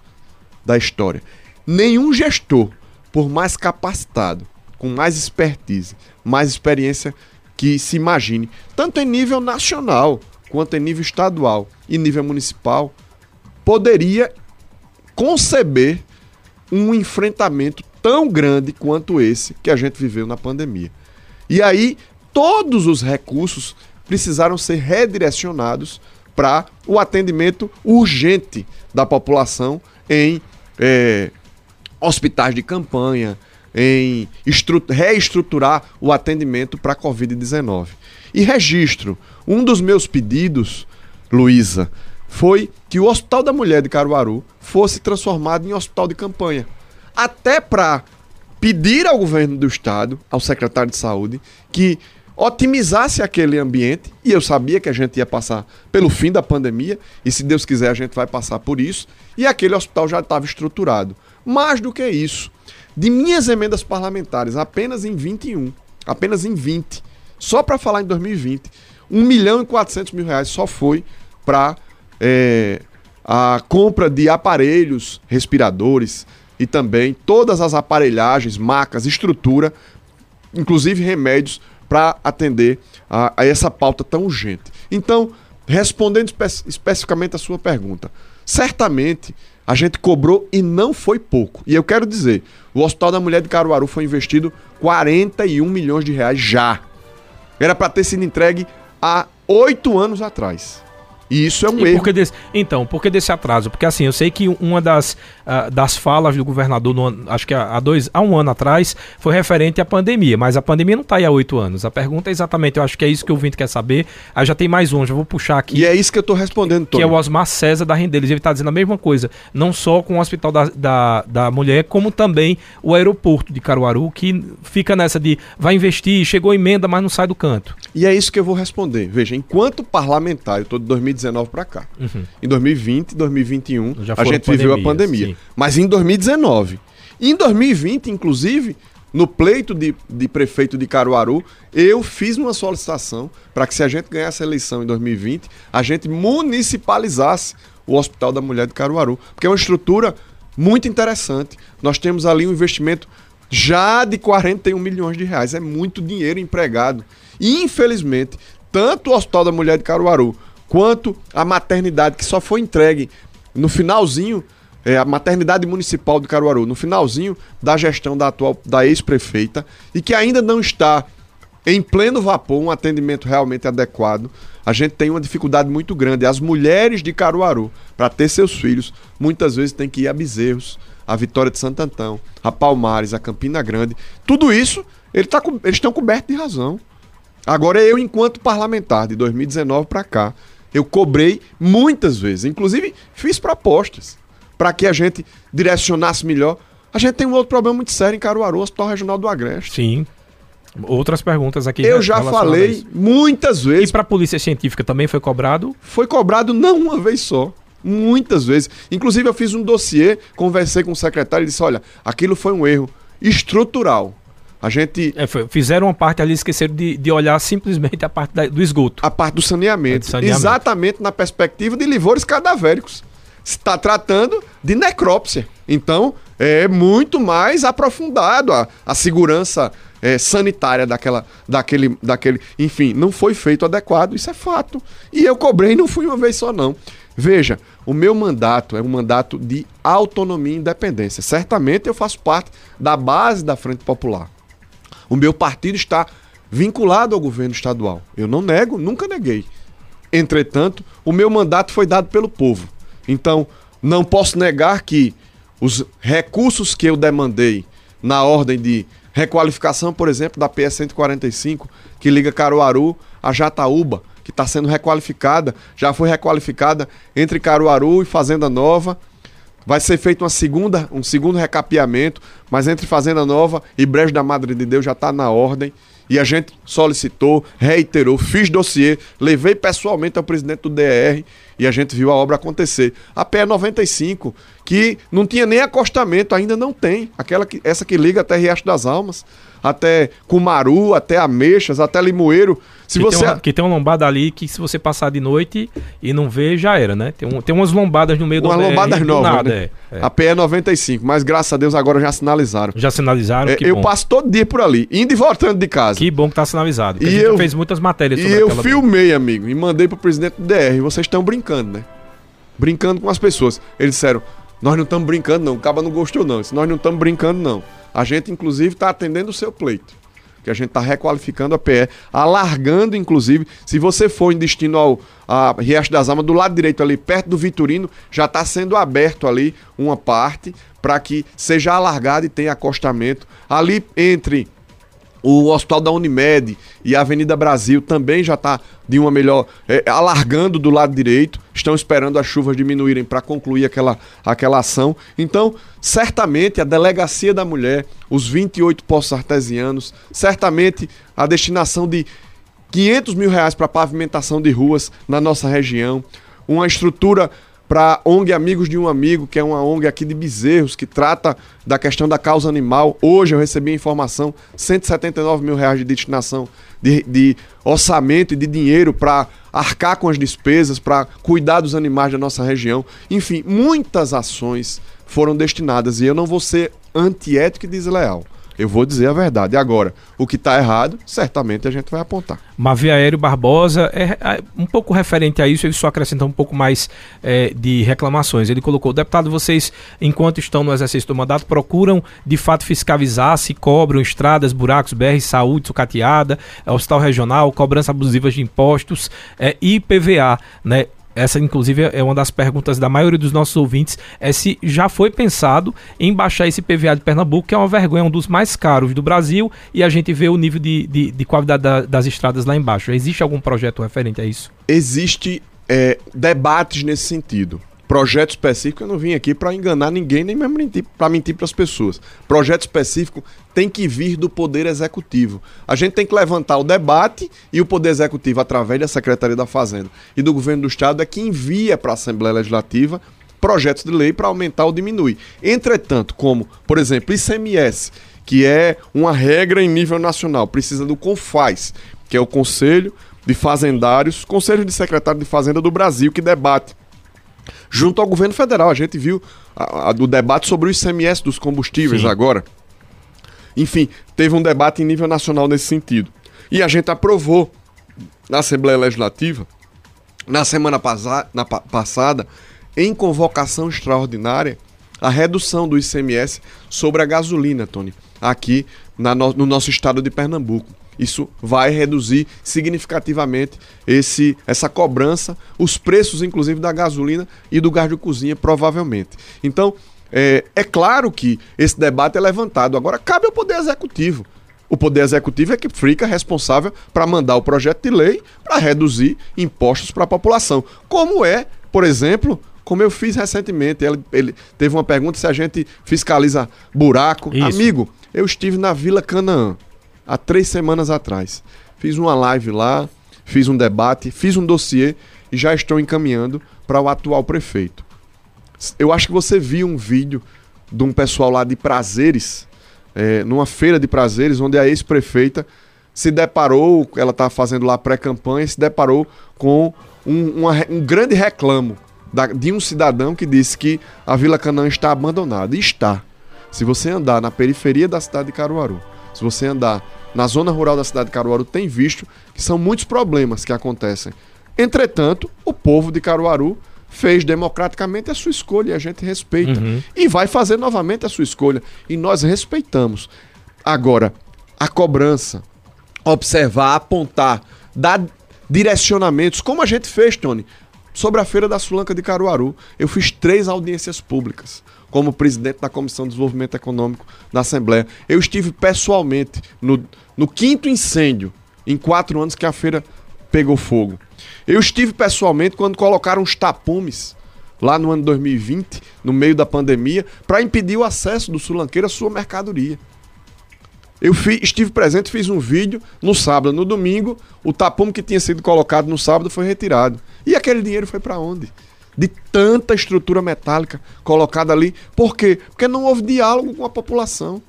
da história. Nenhum gestor, por mais capacitado, com mais expertise, mais experiência que se imagine, tanto em nível nacional quanto em nível estadual e nível municipal, poderia conceber um enfrentamento tão grande quanto esse que a gente viveu na pandemia. E aí, todos os recursos precisaram ser redirecionados para o atendimento urgente da população em hospitais de campanha, em reestruturar o atendimento para a Covid-19. E registro, um dos meus pedidos, Luísa, foi que o Hospital da Mulher de Caruaru fosse transformado em hospital de campanha até para pedir ao governo do estado, ao secretário de saúde, que otimizasse aquele ambiente, e eu sabia que a gente ia passar pelo fim da pandemia, e se Deus quiser a gente vai passar por isso, e aquele hospital já estava estruturado. Mais do que isso, de minhas emendas parlamentares, apenas em 21, apenas em 20, só para falar em 2020, 1 milhão e 400 mil reais só foi para é, a compra de aparelhos respiradores, e também todas as aparelhagens, macas, estrutura, inclusive remédios para atender a, a, essa pauta tão urgente. Então, respondendo espe especificamente a sua pergunta, certamente a gente cobrou e não foi pouco. E eu quero dizer, o Hospital da Mulher de Caruaru foi investido 41 milhões de reais já. Era para ter sido entregue há oito anos atrás. E isso é um e erro. Por desse, então, por que desse atraso? Porque assim, eu sei que uma das, uh, das falas do governador, no, acho que há, dois, há um ano atrás, foi referente à pandemia, mas a pandemia não está aí há oito anos. A pergunta é exatamente, eu acho que é isso que o ouvinte quer saber. Aí já tem mais um, já vou puxar aqui. E é isso que eu estou respondendo, Tony. Que é o Osmar César da Rendeles. Ele está dizendo a mesma coisa, não só com o Hospital da, da, da Mulher, como também o aeroporto de Caruaru, que fica nessa de vai investir, chegou emenda, mas não sai do canto. E é isso que eu vou responder. Veja, enquanto parlamentar, eu estou de 2019 para cá. Uhum. Em 2020 e 2021, a gente viveu a pandemia. Sim. Mas em 2019. em 2020, inclusive, no pleito de, de prefeito de Caruaru, eu fiz uma solicitação para que, se a gente ganhasse a eleição em 2020, a gente municipalizasse o Hospital da Mulher de Caruaru. Porque é uma estrutura muito interessante. Nós temos ali um investimento já de 41 milhões de reais. É muito dinheiro empregado. E, infelizmente, tanto o Hospital da Mulher de Caruaru quanto a maternidade que só foi entregue no finalzinho, é, a maternidade municipal de Caruaru, no finalzinho da gestão da atual da ex-prefeita e que ainda não está em pleno vapor, um atendimento realmente adequado. A gente tem uma dificuldade muito grande. As mulheres de Caruaru, para ter seus filhos, muitas vezes têm que ir a Bezerros, a Vitória de Santo Antão, a Palmares, a Campina Grande. Tudo isso, ele tá, eles estão cobertos de razão. Agora, eu, enquanto parlamentar, de 2019 para cá, eu cobrei muitas vezes. Inclusive, fiz propostas para que a gente direcionasse melhor. A gente tem um outro problema muito sério em Caruaru, Hospital Regional do Agreste. Sim. Outras perguntas aqui. Eu já falei muitas vezes. E para a Polícia Científica também foi cobrado? Foi cobrado não uma vez só. Muitas vezes. Inclusive, eu fiz um dossiê, conversei com o secretário e disse: olha, aquilo foi um erro estrutural. A gente. É, fizeram uma parte ali, esqueceram de, de olhar simplesmente a parte da, do esgoto. A parte do saneamento. É saneamento. Exatamente na perspectiva de livores cadavéricos. Está tratando de necrópsia. Então, é muito mais aprofundado a, a segurança é, sanitária daquela, daquele, daquele. Enfim, não foi feito adequado, isso é fato. E eu cobrei, não fui uma vez só, não. Veja, o meu mandato é um mandato de autonomia e independência. Certamente eu faço parte da base da Frente Popular. O meu partido está vinculado ao governo estadual. Eu não nego, nunca neguei. Entretanto, o meu mandato foi dado pelo povo. Então, não posso negar que os recursos que eu demandei na ordem de requalificação, por exemplo, da PS 145, que liga Caruaru a Jataúba, que está sendo requalificada, já foi requalificada entre Caruaru e Fazenda Nova. Vai ser feito uma segunda, um segundo recapeamento, mas entre Fazenda Nova e Brejo da Madre de Deus já está na ordem. E a gente solicitou, reiterou, fiz dossiê, levei pessoalmente ao presidente do DR e a gente viu a obra acontecer. A PE 95, que não tinha nem acostamento, ainda não tem. Aquela que, essa que liga até Riacho das Almas, até Cumaru, até Ameixas, até Limoeiro. Se que, você... tem uma, que tem uma lombada ali que se você passar de noite e não ver, já era, né? Tem, um, tem umas lombadas no meio uma do Umas lombadas novas, nada, né? é, é. A PE 95, mas graças a Deus agora já sinalizaram. Já sinalizaram, é, Eu bom. passo todo dia por ali, indo e voltando de casa. Que bom que tá sinalizado. E eu fez muitas matérias sobre E eu filmei, amigo, e mandei pro presidente do DR. Vocês estão brincando, né? Brincando com as pessoas. Eles disseram: nós não estamos brincando, não. O caba não gostou, não. Disse, nós não estamos brincando, não. A gente, inclusive, está atendendo o seu pleito que a gente está requalificando a PE, alargando, inclusive, se você for em destino ao a Riacho das Almas, do lado direito ali, perto do Vitorino, já está sendo aberto ali uma parte para que seja alargado e tenha acostamento. Ali entre o Hospital da Unimed e a Avenida Brasil também já está de uma melhor. É, alargando do lado direito. Estão esperando as chuvas diminuírem para concluir aquela, aquela ação. Então, certamente a Delegacia da Mulher, os 28 postos artesianos, certamente a destinação de 500 mil reais para pavimentação de ruas na nossa região, uma estrutura para ONG Amigos de um Amigo, que é uma ONG aqui de Bezerros, que trata da questão da causa animal. Hoje eu recebi a informação, 179 mil reais de destinação de, de orçamento e de dinheiro para arcar com as despesas, para cuidar dos animais da nossa região. Enfim, muitas ações foram destinadas e eu não vou ser antiético e desleal. Eu vou dizer a verdade. Agora, o que está errado, certamente a gente vai apontar. Mavi Aéreo Barbosa é, é, um pouco referente a isso, ele só acrescentou um pouco mais é, de reclamações. Ele colocou: deputado, vocês, enquanto estão no exercício do mandato, procuram de fato fiscalizar se cobram estradas, buracos, BR, saúde, sucateada, hospital regional, cobrança abusiva de impostos é, e PVA, né? Essa inclusive é uma das perguntas da maioria dos nossos ouvintes, é se já foi pensado em baixar esse PVA de Pernambuco, que é uma vergonha, um dos mais caros do Brasil, e a gente vê o nível de, de, de qualidade da, das estradas lá embaixo. Existe algum projeto referente a isso? Existe é, debates nesse sentido projeto específico, eu não vim aqui para enganar ninguém, nem mesmo para mentir para as pessoas. Projeto específico tem que vir do Poder Executivo. A gente tem que levantar o debate e o Poder Executivo, através da Secretaria da Fazenda e do Governo do Estado, é que envia para a Assembleia Legislativa projetos de lei para aumentar ou diminuir. Entretanto, como, por exemplo, ICMS, que é uma regra em nível nacional, precisa do CONFAS, que é o Conselho de Fazendários, Conselho de Secretário de Fazenda do Brasil, que debate junto ao governo federal. A gente viu a, a, o debate sobre o ICMS dos combustíveis Sim. agora. Enfim, teve um debate em nível nacional nesse sentido. E a gente aprovou na Assembleia Legislativa, na semana na pa passada, em convocação extraordinária, a redução do ICMS sobre a gasolina, Tony, aqui no, no nosso estado de Pernambuco. Isso vai reduzir significativamente esse, essa cobrança, os preços, inclusive, da gasolina e do gás de cozinha, provavelmente. Então, é, é claro que esse debate é levantado. Agora, cabe ao Poder Executivo. O Poder Executivo é que fica responsável para mandar o projeto de lei para reduzir impostos para a população. Como é, por exemplo, como eu fiz recentemente. Ele, ele, teve uma pergunta se a gente fiscaliza buraco. Isso. Amigo, eu estive na Vila Canaã há três semanas atrás. Fiz uma live lá, fiz um debate, fiz um dossiê e já estou encaminhando para o atual prefeito. Eu acho que você viu um vídeo de um pessoal lá de prazeres, é, numa feira de prazeres, onde a ex-prefeita se deparou, ela está fazendo lá pré-campanha, se deparou com um, uma, um grande reclamo da, de um cidadão que disse que a Vila Canaã está abandonada. E está. Se você andar na periferia da cidade de Caruaru, se você andar na zona rural da cidade de Caruaru, tem visto que são muitos problemas que acontecem. Entretanto, o povo de Caruaru fez democraticamente a sua escolha e a gente respeita. Uhum. E vai fazer novamente a sua escolha. E nós respeitamos. Agora, a cobrança, observar, apontar, dar direcionamentos, como a gente fez, Tony, sobre a Feira da Sulanca de Caruaru. Eu fiz três audiências públicas como presidente da Comissão de Desenvolvimento Econômico da Assembleia. Eu estive pessoalmente no, no quinto incêndio em quatro anos que a feira pegou fogo. Eu estive pessoalmente quando colocaram os tapumes lá no ano 2020, no meio da pandemia, para impedir o acesso do sulanqueiro à sua mercadoria. Eu fi, estive presente, fiz um vídeo no sábado, no domingo, o tapume que tinha sido colocado no sábado foi retirado. E aquele dinheiro foi para onde? De tanta estrutura metálica colocada ali. Por quê? Porque não houve diálogo com a população.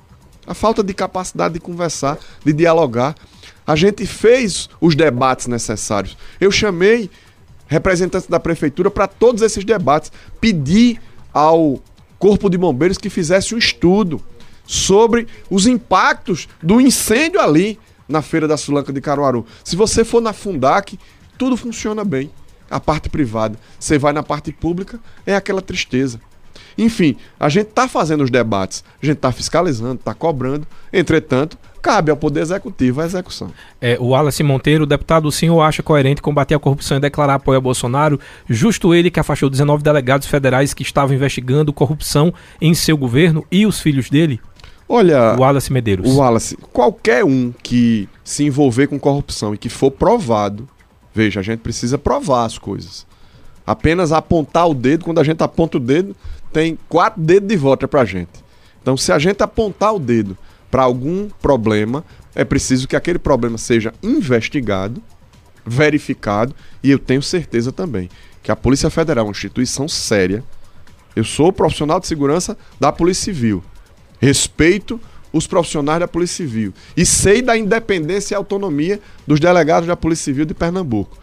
A falta de capacidade de conversar, de dialogar. A gente fez os debates necessários. Eu chamei representantes da prefeitura para todos esses debates. Pedi ao Corpo de Bombeiros que fizesse um estudo sobre os impactos do incêndio ali na Feira da Sulanca de Caruaru. Se você for na Fundac, tudo funciona bem. A parte privada. Você vai na parte pública, é aquela tristeza. Enfim, a gente está fazendo os debates, a gente está fiscalizando, está cobrando. Entretanto, cabe ao Poder Executivo a execução. É, o Wallace Monteiro, deputado, o senhor acha coerente combater a corrupção e declarar apoio a Bolsonaro? Justo ele que afastou 19 delegados federais que estavam investigando corrupção em seu governo e os filhos dele? Olha, O Wallace Medeiros. o Wallace, qualquer um que se envolver com corrupção e que for provado, veja, a gente precisa provar as coisas. Apenas apontar o dedo, quando a gente aponta o dedo, tem quatro dedos de volta pra gente. Então, se a gente apontar o dedo para algum problema, é preciso que aquele problema seja investigado, verificado, e eu tenho certeza também que a Polícia Federal é uma instituição séria. Eu sou profissional de segurança da Polícia Civil. Respeito os profissionais da Polícia Civil e sei da independência e autonomia dos delegados da Polícia Civil de Pernambuco.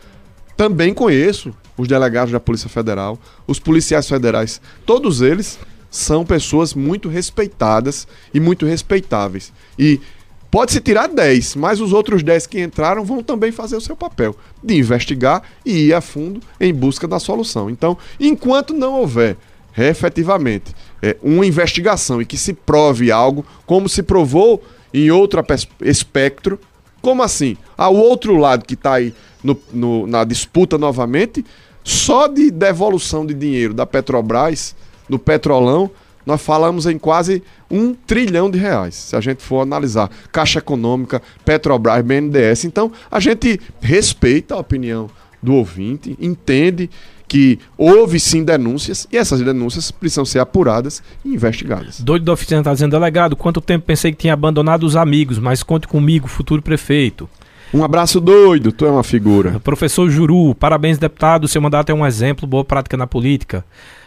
Também conheço os delegados da Polícia Federal, os policiais federais. Todos eles são pessoas muito respeitadas e muito respeitáveis. E pode-se tirar 10, mas os outros 10 que entraram vão também fazer o seu papel de investigar e ir a fundo em busca da solução. Então, enquanto não houver efetivamente é, uma investigação e que se prove algo, como se provou em outro espectro, como assim? Ao outro lado que está aí no- no- na disputa novamente, só de devolução de dinheiro da Petrobras, do Petrolão, nós falamos em quase um trilhão de reais, se a gente for analisar. Caixa Econômica, Petrobras, BNDES. Então, a gente respeita a opinião do ouvinte, entende que houve sim denúncias e essas denúncias precisam ser apuradas e investigadas. Doido da oficina tá dizendo, delegado, quanto tempo pensei que tinha abandonado os amigos, mas conte comigo, futuro prefeito. Um abraço doido, tu é uma figura. Professor Juru, parabéns, deputado. Seu mandato é um exemplo, boa prática na política.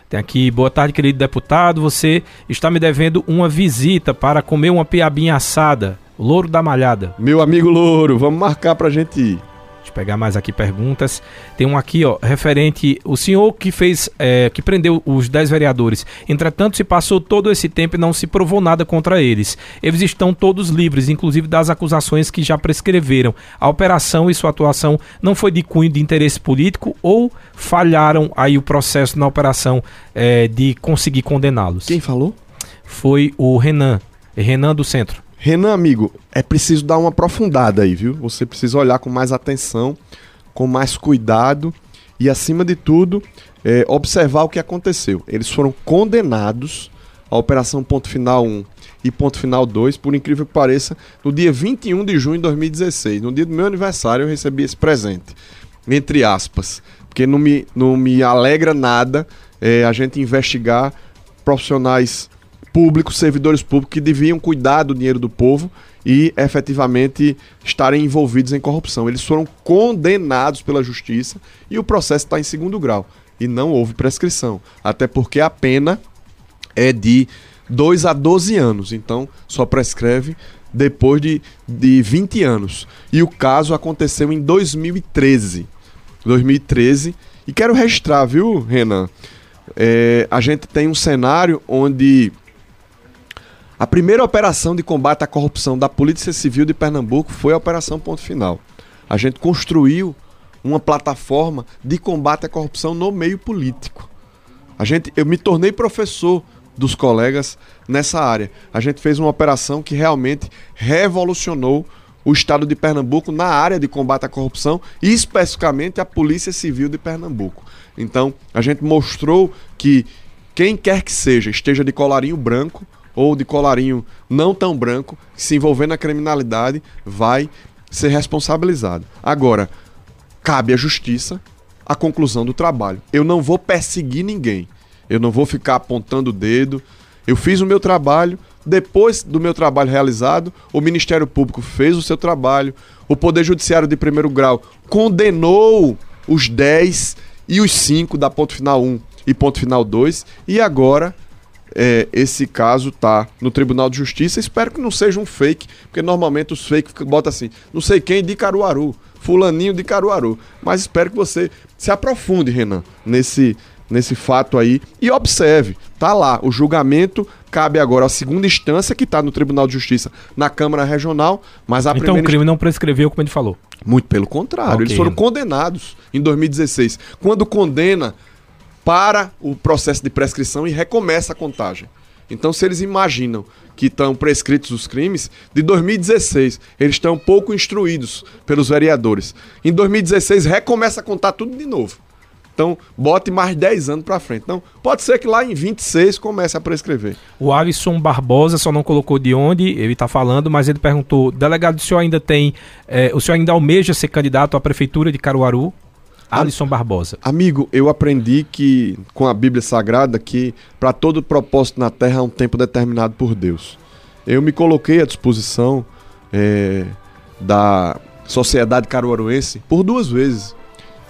Tem aqui, boa tarde, querido deputado. Você está me devendo uma visita para comer uma piabinha assada, louro da malhada. Meu amigo Louro, vamos marcar pra gente ir. Deixa eu pegar mais aqui perguntas. Tem um aqui, ó, referente. O senhor que fez, é, que prendeu os 10 vereadores. Entretanto, se passou todo esse tempo e não se provou nada contra eles. Eles estão todos livres, inclusive das acusações que já prescreveram. A operação e sua atuação não foi de cunho de interesse político ou falharam aí o processo na operação é, de conseguir condená-los? Quem falou? Foi o Renan. Renan do Centro. Renan, amigo, é preciso dar uma aprofundada aí, viu? Você precisa olhar com mais atenção, com mais cuidado e, acima de tudo, é, observar o que aconteceu. Eles foram condenados à Operação Ponto Final 1 e Ponto Final 2, por incrível que pareça, no dia 21 de junho de 2016. No dia do meu aniversário, eu recebi esse presente. Entre aspas. Porque não me, não me alegra nada é, a gente investigar profissionais públicos, servidores públicos que deviam cuidar do dinheiro do povo e efetivamente estarem envolvidos em corrupção. Eles foram condenados pela justiça e o processo está em segundo grau. E não houve prescrição. Até porque a pena é de 2 a 12 anos. Então só prescreve depois de, de 20 anos. E o caso aconteceu em 2013. 2013. E quero registrar, viu, Renan? É, a gente tem um cenário onde A primeira operação de combate à corrupção da Polícia Civil de Pernambuco foi a Operação Ponto Final. A gente construiu uma plataforma de combate à corrupção no meio político. A gente, eu me tornei professor dos colegas nessa área. A gente fez uma operação que realmente revolucionou o estado de Pernambuco na área de combate à corrupção e especificamente a Polícia Civil de Pernambuco. Então, a gente mostrou que quem quer que seja, esteja de colarinho branco ou de colarinho não tão branco, que se envolver na criminalidade, vai ser responsabilizado. Agora, cabe à justiça a conclusão do trabalho. Eu não vou perseguir ninguém. Eu não vou ficar apontando o dedo. Eu fiz o meu trabalho, depois do meu trabalho realizado, o Ministério Público fez o seu trabalho, o Poder Judiciário de primeiro grau condenou os 10 e os 5 da ponto final 1 e ponto final 2, e agora é, esse caso está no Tribunal de Justiça. Espero que não seja um fake, porque normalmente os fakes botam assim, não sei quem de Caruaru, fulaninho de Caruaru. Mas espero que você se aprofunde, Renan, nesse, nesse fato aí e observe, tá lá, o julgamento cabe agora à segunda instância que está no Tribunal de Justiça, na Câmara Regional, mas a Então primeira o crime não prescreveu, como ele falou. muito pelo contrário, Ok, eles foram condenados em 2016. Quando condena, para o processo de prescrição e recomeça a contagem. Então, se eles imaginam que estão prescritos os crimes, de 2016 eles estão pouco instruídos pelos vereadores. Em 2016 recomeça a contar tudo de novo. Então, bote mais 10 anos para frente. Então, pode ser que lá em 26 comece a prescrever. O Alisson Barbosa só não colocou de onde ele está falando, mas ele perguntou: delegado, o senhor ainda tem. eh, o senhor ainda almeja ser candidato à prefeitura de Caruaru? Alisson Barbosa. Amigo, eu aprendi que com a Bíblia Sagrada que para todo propósito na Terra há um tempo determinado por Deus. Eu me coloquei à disposição eh, da sociedade caruaruense por duas vezes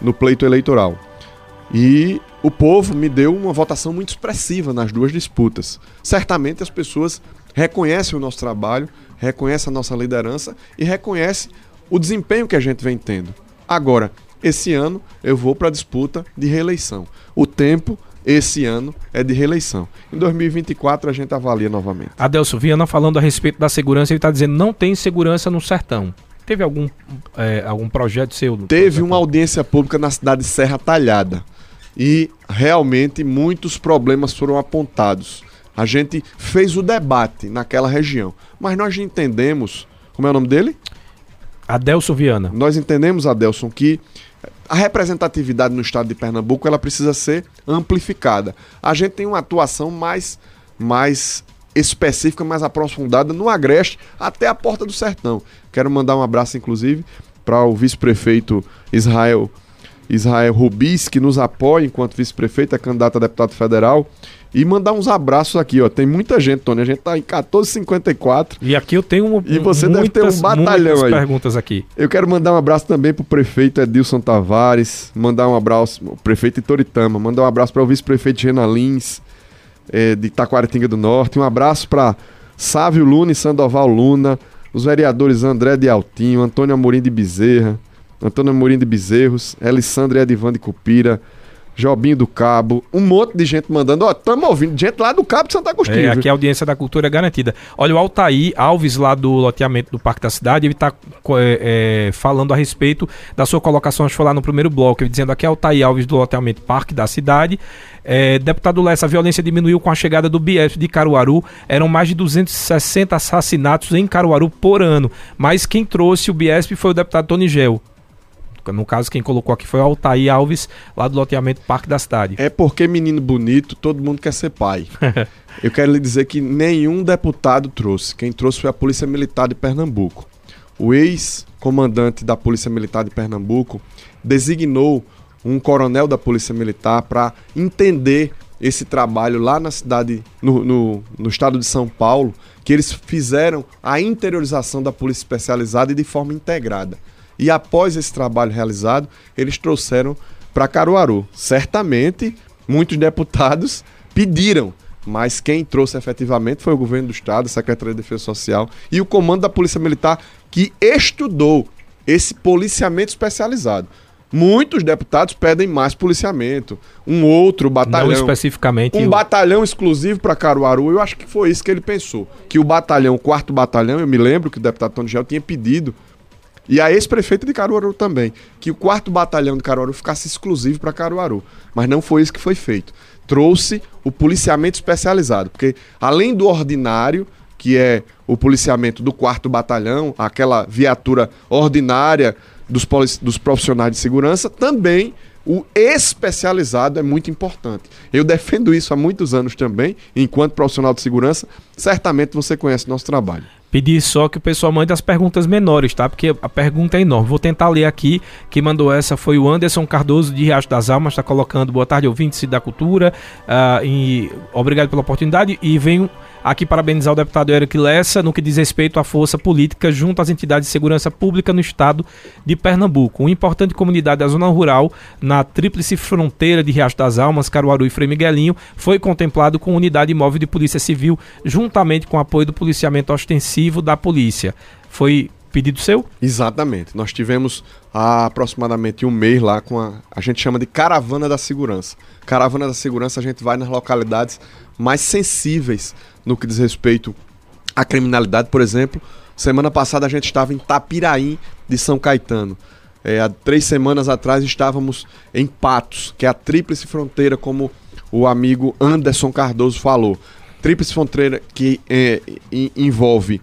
no pleito eleitoral. E o povo me deu uma votação muito expressiva nas duas disputas. Certamente as pessoas reconhecem o nosso trabalho, reconhecem a nossa liderança e reconhecem o desempenho que a gente vem tendo. Agora, esse ano eu vou para a disputa de reeleição. O tempo, esse ano, é de reeleição. Em 2024 a gente avalia novamente. Adelso Viana falando a respeito da segurança, ele está dizendo não tem segurança no sertão. Teve algum, eh, algum projeto seu? Teve uma audiência pública na cidade de Serra Talhada e realmente muitos problemas foram apontados. A gente fez o debate naquela região, mas nós entendemos, como é o nome dele? Adelso Viana. Nós entendemos, Adelson, que a representatividade no estado de Pernambuco ela precisa ser amplificada. A gente tem uma atuação mais, mais específica, mais aprofundada no Agreste até a Porta do Sertão. Quero mandar um abraço, inclusive, para o vice-prefeito Israel Israel Rubis, que nos apoia enquanto vice-prefeito, é candidato a deputado federal. E mandar uns abraços aqui, ó. Tem muita gente, Tony. A gente tá em 1454. E aqui eu tenho um, E você deve ter um muitas, batalhão muitas aí. perguntas aqui. Eu quero mandar um abraço também pro prefeito Edilson Tavares, mandar um abraço, o prefeito Itoritama, mandar um abraço para o vice-prefeito Gena Lins, eh, de Taquaritinga do Norte, um abraço para Sávio Luna e Sandoval Luna, os vereadores André de Altinho, Antônio Amorim de Bezerra, Antônio Amorim de Bezerros, Alessandro e Edivan de Cupira, Jobinho do Cabo, um monte de gente mandando, ó, estamos ouvindo, gente lá do Cabo de Santa Agostinho. É, aqui a audiência da cultura é garantida. Olha, o Altair Alves, lá do loteamento do Parque da Cidade, ele está falando a respeito da sua colocação, acho que foi lá no primeiro bloco, ele dizendo aqui Altair Alves do loteamento Parque da Cidade. É, deputado Lessa, a violência diminuiu com a chegada do BF de Caruaru. Eram mais de 260 assassinatos em Caruaru por ano. Mas quem trouxe o BF foi o deputado Tony Gel. No caso, quem colocou aqui foi o Altair Alves, lá do loteamento Parque da Cidade. É porque menino bonito, todo mundo quer ser pai. <laughs> Eu quero lhe dizer que nenhum deputado trouxe. Quem trouxe foi a Polícia Militar de Pernambuco. O ex-comandante da Polícia Militar de Pernambuco designou um coronel da Polícia Militar para entender esse trabalho lá na cidade, no, no, no estado de São Paulo, que eles fizeram a interiorização da polícia especializada e de forma integrada. E após esse trabalho realizado, eles trouxeram para Caruaru. Certamente, muitos deputados pediram, mas quem trouxe efetivamente foi o governo do estado, a Secretaria de Defesa Social e o comando da Polícia Militar que estudou esse policiamento especializado. Muitos deputados pedem mais policiamento, um outro batalhão. Não especificamente. Um o- batalhão exclusivo para Caruaru, eu acho que foi isso que ele pensou. Que o batalhão, o quarto batalhão, eu me lembro que o deputado Tony Gel tinha pedido, e a ex-prefeita de Caruaru também, que o quarto batalhão de Caruaru ficasse exclusivo para Caruaru. Mas não foi isso que foi feito. Trouxe o policiamento especializado, porque além do ordinário, que é o policiamento do quarto batalhão, aquela viatura ordinária dos, dos profissionais de segurança, também o especializado é muito importante. Eu defendo isso há muitos anos também, enquanto profissional de segurança, certamente você conhece nosso trabalho. Pedir só que o pessoal mande as perguntas menores, tá? Porque a pergunta é enorme. Vou tentar ler aqui. Quem mandou essa foi o Anderson Cardoso de Riacho das Almas, está colocando boa tarde, ouvinte da cultura. ah, e obrigado pela oportunidade. E venho aqui parabenizar o deputado Eric Lessa no que diz respeito à força política junto às entidades de segurança pública no estado de Pernambuco. Uma importante comunidade da zona rural, na tríplice fronteira de Riacho das Almas, Caruaru e Frei Miguelinho, foi contemplado com unidade móvel de polícia civil, juntamente com apoio do policiamento ostensivo da polícia. Foi pedido seu? Exatamente. Nós tivemos há aproximadamente um mês lá com a. A gente chama de Caravana da Segurança. Caravana da Segurança, a gente vai nas localidades mais sensíveis no que diz respeito à criminalidade. Por exemplo, semana passada a gente estava em Tapiraí de São Caetano. É, há três semanas atrás estávamos em Patos, que é a tríplice fronteira, como o amigo Anderson Cardoso falou. Tríplice fronteira que é, en- envolve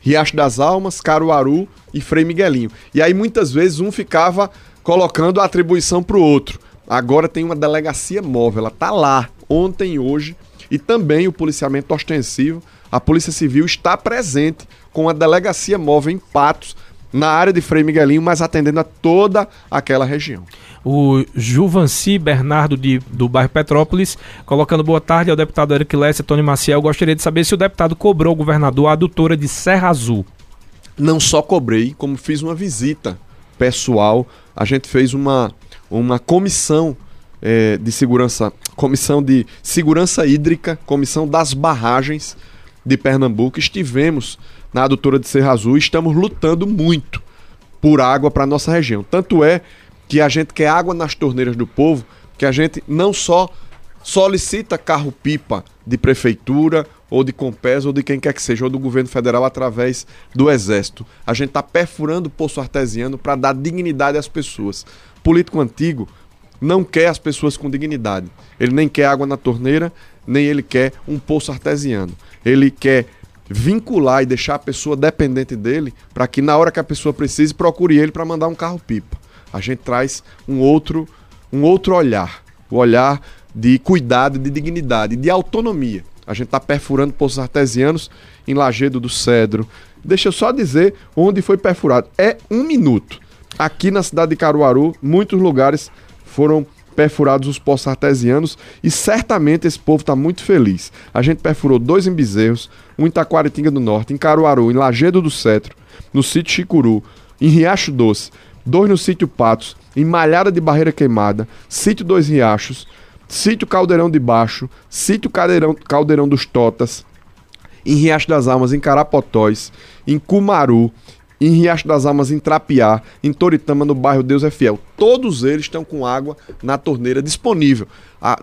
Riacho das Almas, Caruaru e Frei Miguelinho. E aí muitas vezes um ficava colocando a atribuição para o outro. Agora tem uma delegacia móvel, ela tá lá ontem e hoje e também o policiamento ostensivo. A Polícia Civil está presente com a delegacia móvel em Patos, na área de Frei Miguelinho, mas atendendo a toda aquela região. O Juvanci Bernardo de, do bairro Petrópolis, colocando boa tarde ao deputado Eric Lessa, Tony Maciel. Gostaria de saber se o deputado cobrou ao governador a adutora de Serra Azul. não só cobrei, como fiz uma visita pessoal. A gente fez uma, uma comissão eh, de segurança, comissão de segurança hídrica, comissão das barragens de Pernambuco. Estivemos na adutora de Serra Azul e estamos lutando muito por água para nossa região. Tanto é que a gente quer água nas torneiras do povo, que a gente não só solicita carro-pipa de prefeitura ou de Compes ou de quem quer que seja, ou do governo federal através do Exército. A gente está perfurando poço artesiano para dar dignidade às pessoas. Político antigo não quer as pessoas com dignidade. Ele nem quer água na torneira, nem ele quer um poço artesiano. Ele quer vincular e deixar a pessoa dependente dele para que na hora que a pessoa precise procure ele para mandar um carro pipa. A gente traz um outro um outro olhar, o olhar de cuidado, de dignidade, de autonomia. A gente está perfurando poços artesianos em Lagedo do Cedro. Deixa eu só dizer onde foi perfurado. É um minuto. Aqui na cidade de Caruaru, muitos lugares foram perfurados os poços artesianos e certamente esse povo está muito feliz. A gente perfurou dois em Bezerros, um em Taquaritinga do Norte, em Caruaru, em Lagedo do Cetro, no sítio Chicuru, em Riacho Doce, dois no sítio Patos, em Malhada de Barreira Queimada, sítio Dois Riachos, sítio Caldeirão de Baixo, sítio Caldeirão, Caldeirão dos Totas, em Riacho das Almas, em Carapotóis, em Cumaru, em Riacho das Almas, em Trapiá, em Toritama, no bairro Deus é Fiel. Todos eles estão com água na torneira disponível.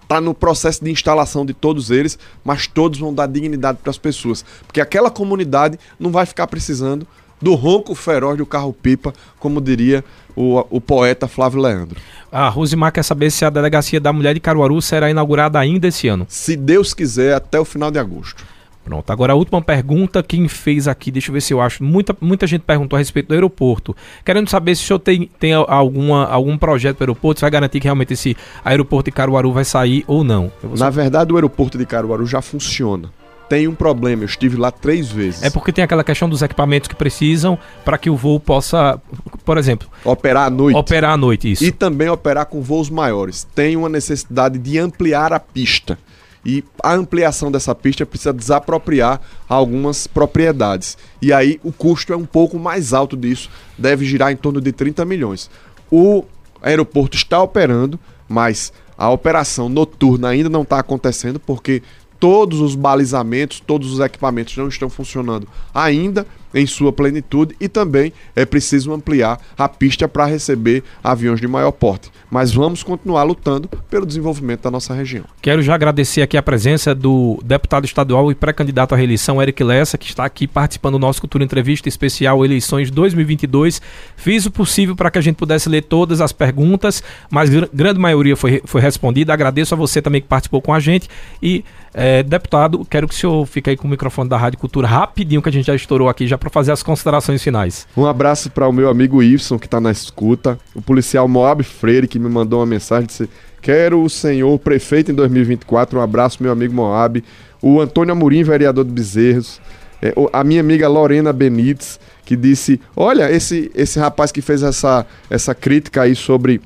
Está no processo de instalação de todos eles, mas todos vão dar dignidade para as pessoas. Porque aquela comunidade não vai ficar precisando do ronco feroz do carro-pipa, como diria o, o poeta Flávio Leandro. A Rosimar quer saber se a delegacia da mulher de Caruaru será inaugurada ainda esse ano. Se Deus quiser, até o final de agosto. Pronto, agora a última pergunta, quem fez aqui, deixa eu ver se eu acho. Muita, muita gente perguntou a respeito do aeroporto. Querendo saber se o senhor tem, tem alguma, algum projeto para o aeroporto, se vai garantir que realmente esse aeroporto de Caruaru vai sair ou não. Vou Na verdade, o aeroporto de Caruaru já funciona. Tem um problema, eu estive lá três vezes. É porque tem aquela questão dos equipamentos que precisam para que o voo possa, por exemplo, Operar à noite. operar à noite. Isso. E também operar com voos maiores. Tem uma necessidade de ampliar a pista. E a ampliação dessa pista precisa desapropriar algumas propriedades. E aí o custo é um pouco mais alto disso, deve girar em torno de 30 milhões. O aeroporto está operando, mas a operação noturna ainda não está acontecendo porque todos os balizamentos, todos os equipamentos não estão funcionando ainda em sua plenitude e também é preciso ampliar a pista para receber aviões de maior porte. Mas vamos continuar lutando pelo desenvolvimento da nossa região. Quero já agradecer aqui a presença do deputado estadual e pré-candidato à reeleição, Eric Lessa, que está aqui participando do nosso Cultura Entrevista Especial Eleições 2022. Fiz o possível para que a gente pudesse ler todas as perguntas, mas grande maioria foi, foi respondida. Agradeço a você também que participou com a gente e é, deputado, quero que o senhor fique aí com o microfone da Rádio Cultura rapidinho, que a gente já estourou aqui, já para fazer as considerações finais. Um abraço para o meu amigo Iveson, que está na escuta, o policial Moab Freire, que me mandou uma mensagem, disse, quero o senhor prefeito em 2024, um abraço meu amigo Moab, o Antônio Amorim, vereador de Bezerros, é, a minha amiga Lorena Benites, que disse, olha, esse, esse rapaz que fez essa, essa crítica aí sobre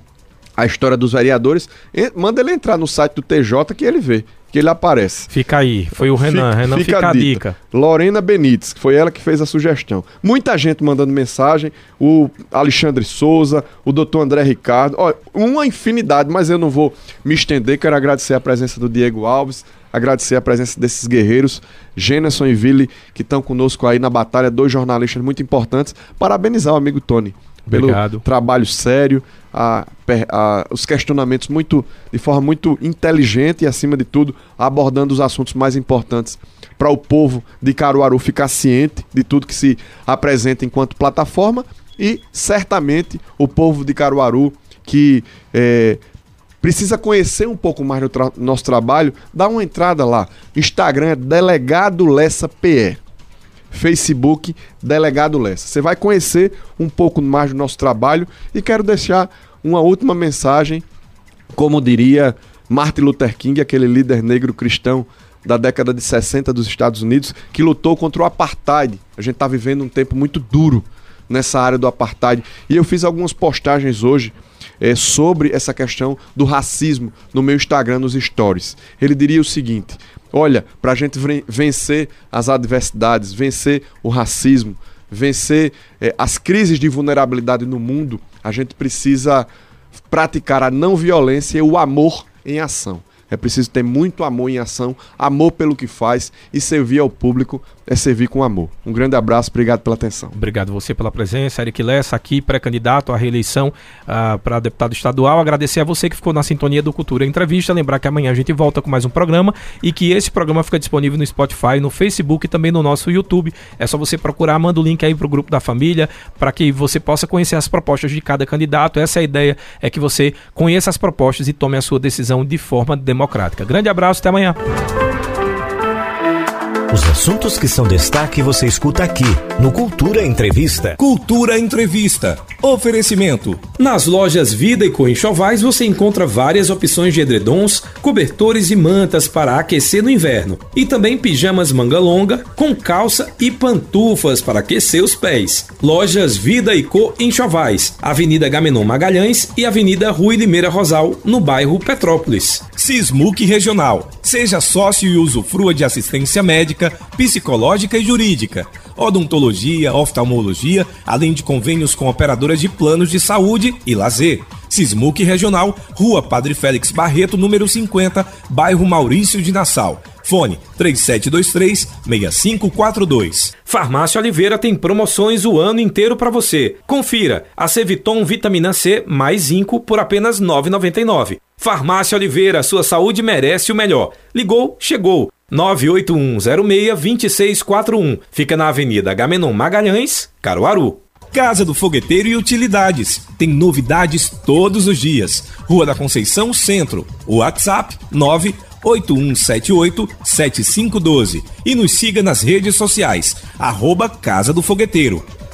a história dos vereadores, manda ele entrar no site do TJ que ele vê que ele aparece. Fica aí, foi o Renan, fica, Renan fica, fica a dica. Lorena Benites, que foi ela que fez a sugestão. Muita gente mandando mensagem, o Alexandre Souza, o doutor André Ricardo, ó, uma infinidade, mas eu não vou me estender, quero agradecer a presença do Diego Alves, agradecer a presença desses guerreiros, Gênerson e Ville, que estão conosco aí na batalha, dois jornalistas muito importantes, parabenizar o amigo Tony pelo Obrigado. trabalho sério, a, a, os questionamentos muito de forma muito inteligente e, acima de tudo, abordando os assuntos mais importantes para o povo de Caruaru ficar ciente de tudo que se apresenta enquanto plataforma e certamente o povo de Caruaru que é, precisa conhecer um pouco mais do tra nosso trabalho, dá uma entrada lá. Instagram é Delegado Lessa PE. Facebook Delegado Lessa. Você vai conhecer um pouco mais do nosso trabalho e quero deixar uma última mensagem, como diria Martin Luther King, aquele líder negro cristão da década de 60 dos Estados Unidos, que lutou contra o apartheid. A gente está vivendo um tempo muito duro nessa área do apartheid. E eu fiz algumas postagens hoje é, sobre essa questão do racismo no meu Instagram, nos stories. Ele diria o seguinte: Olha, para a gente vencer as adversidades, vencer o racismo, vencer eh, as crises de vulnerabilidade no mundo, a gente precisa praticar a não violência e o amor em ação. É preciso ter muito amor em ação, amor pelo que faz e servir ao público é servir com amor. Um grande abraço, obrigado pela atenção. Obrigado você pela presença, Eric Lessa, aqui pré-candidato à reeleição uh, para deputado estadual. Agradecer a você que ficou na sintonia do Cultura Entrevista. Lembrar que amanhã a gente volta com mais um programa e que esse programa fica disponível no Spotify, no Facebook e também no nosso YouTube. É só você procurar, manda o link aí para o grupo da família para que você possa conhecer as propostas de cada candidato. Essa é a ideia, é que você conheça as propostas e tome a sua decisão de forma democrática. Grande abraço, até amanhã. Os assuntos que são destaque você escuta aqui no Cultura Entrevista. Cultura Entrevista. Oferecimento. Nas lojas Vida e Correnchovais você encontra várias opções de edredons, cobertores e mantas para aquecer no inverno. E também pijamas manga longa com calça e pantufas para aquecer os pés. Lojas Vida e Co Enxovais, Avenida Gamenon Magalhães e Avenida Rui Limeira Rosal, no bairro Petrópolis. Sismuc Regional. Seja sócio e usufrua de assistência médica psicológica e jurídica, odontologia, oftalmologia, além de convênios com operadoras de planos de saúde e lazer. Sismuc Regional, Rua Padre Félix Barreto, número 50, bairro Maurício de Nassau. Fone 3723-6542. Farmácia Oliveira tem promoções o ano inteiro para você. Confira a Ceviton Vitamina C mais zinco por apenas R$ 9,99. Farmácia Oliveira, sua saúde merece o melhor. Ligou, chegou. 981062641. Fica na Avenida Gamenon Magalhães, Caruaru. Casa do Fogueteiro e Utilidades. Tem novidades todos os dias. Rua da Conceição Centro. WhatsApp 981787512. E nos siga nas redes sociais. Arroba Casa do Fogueteiro.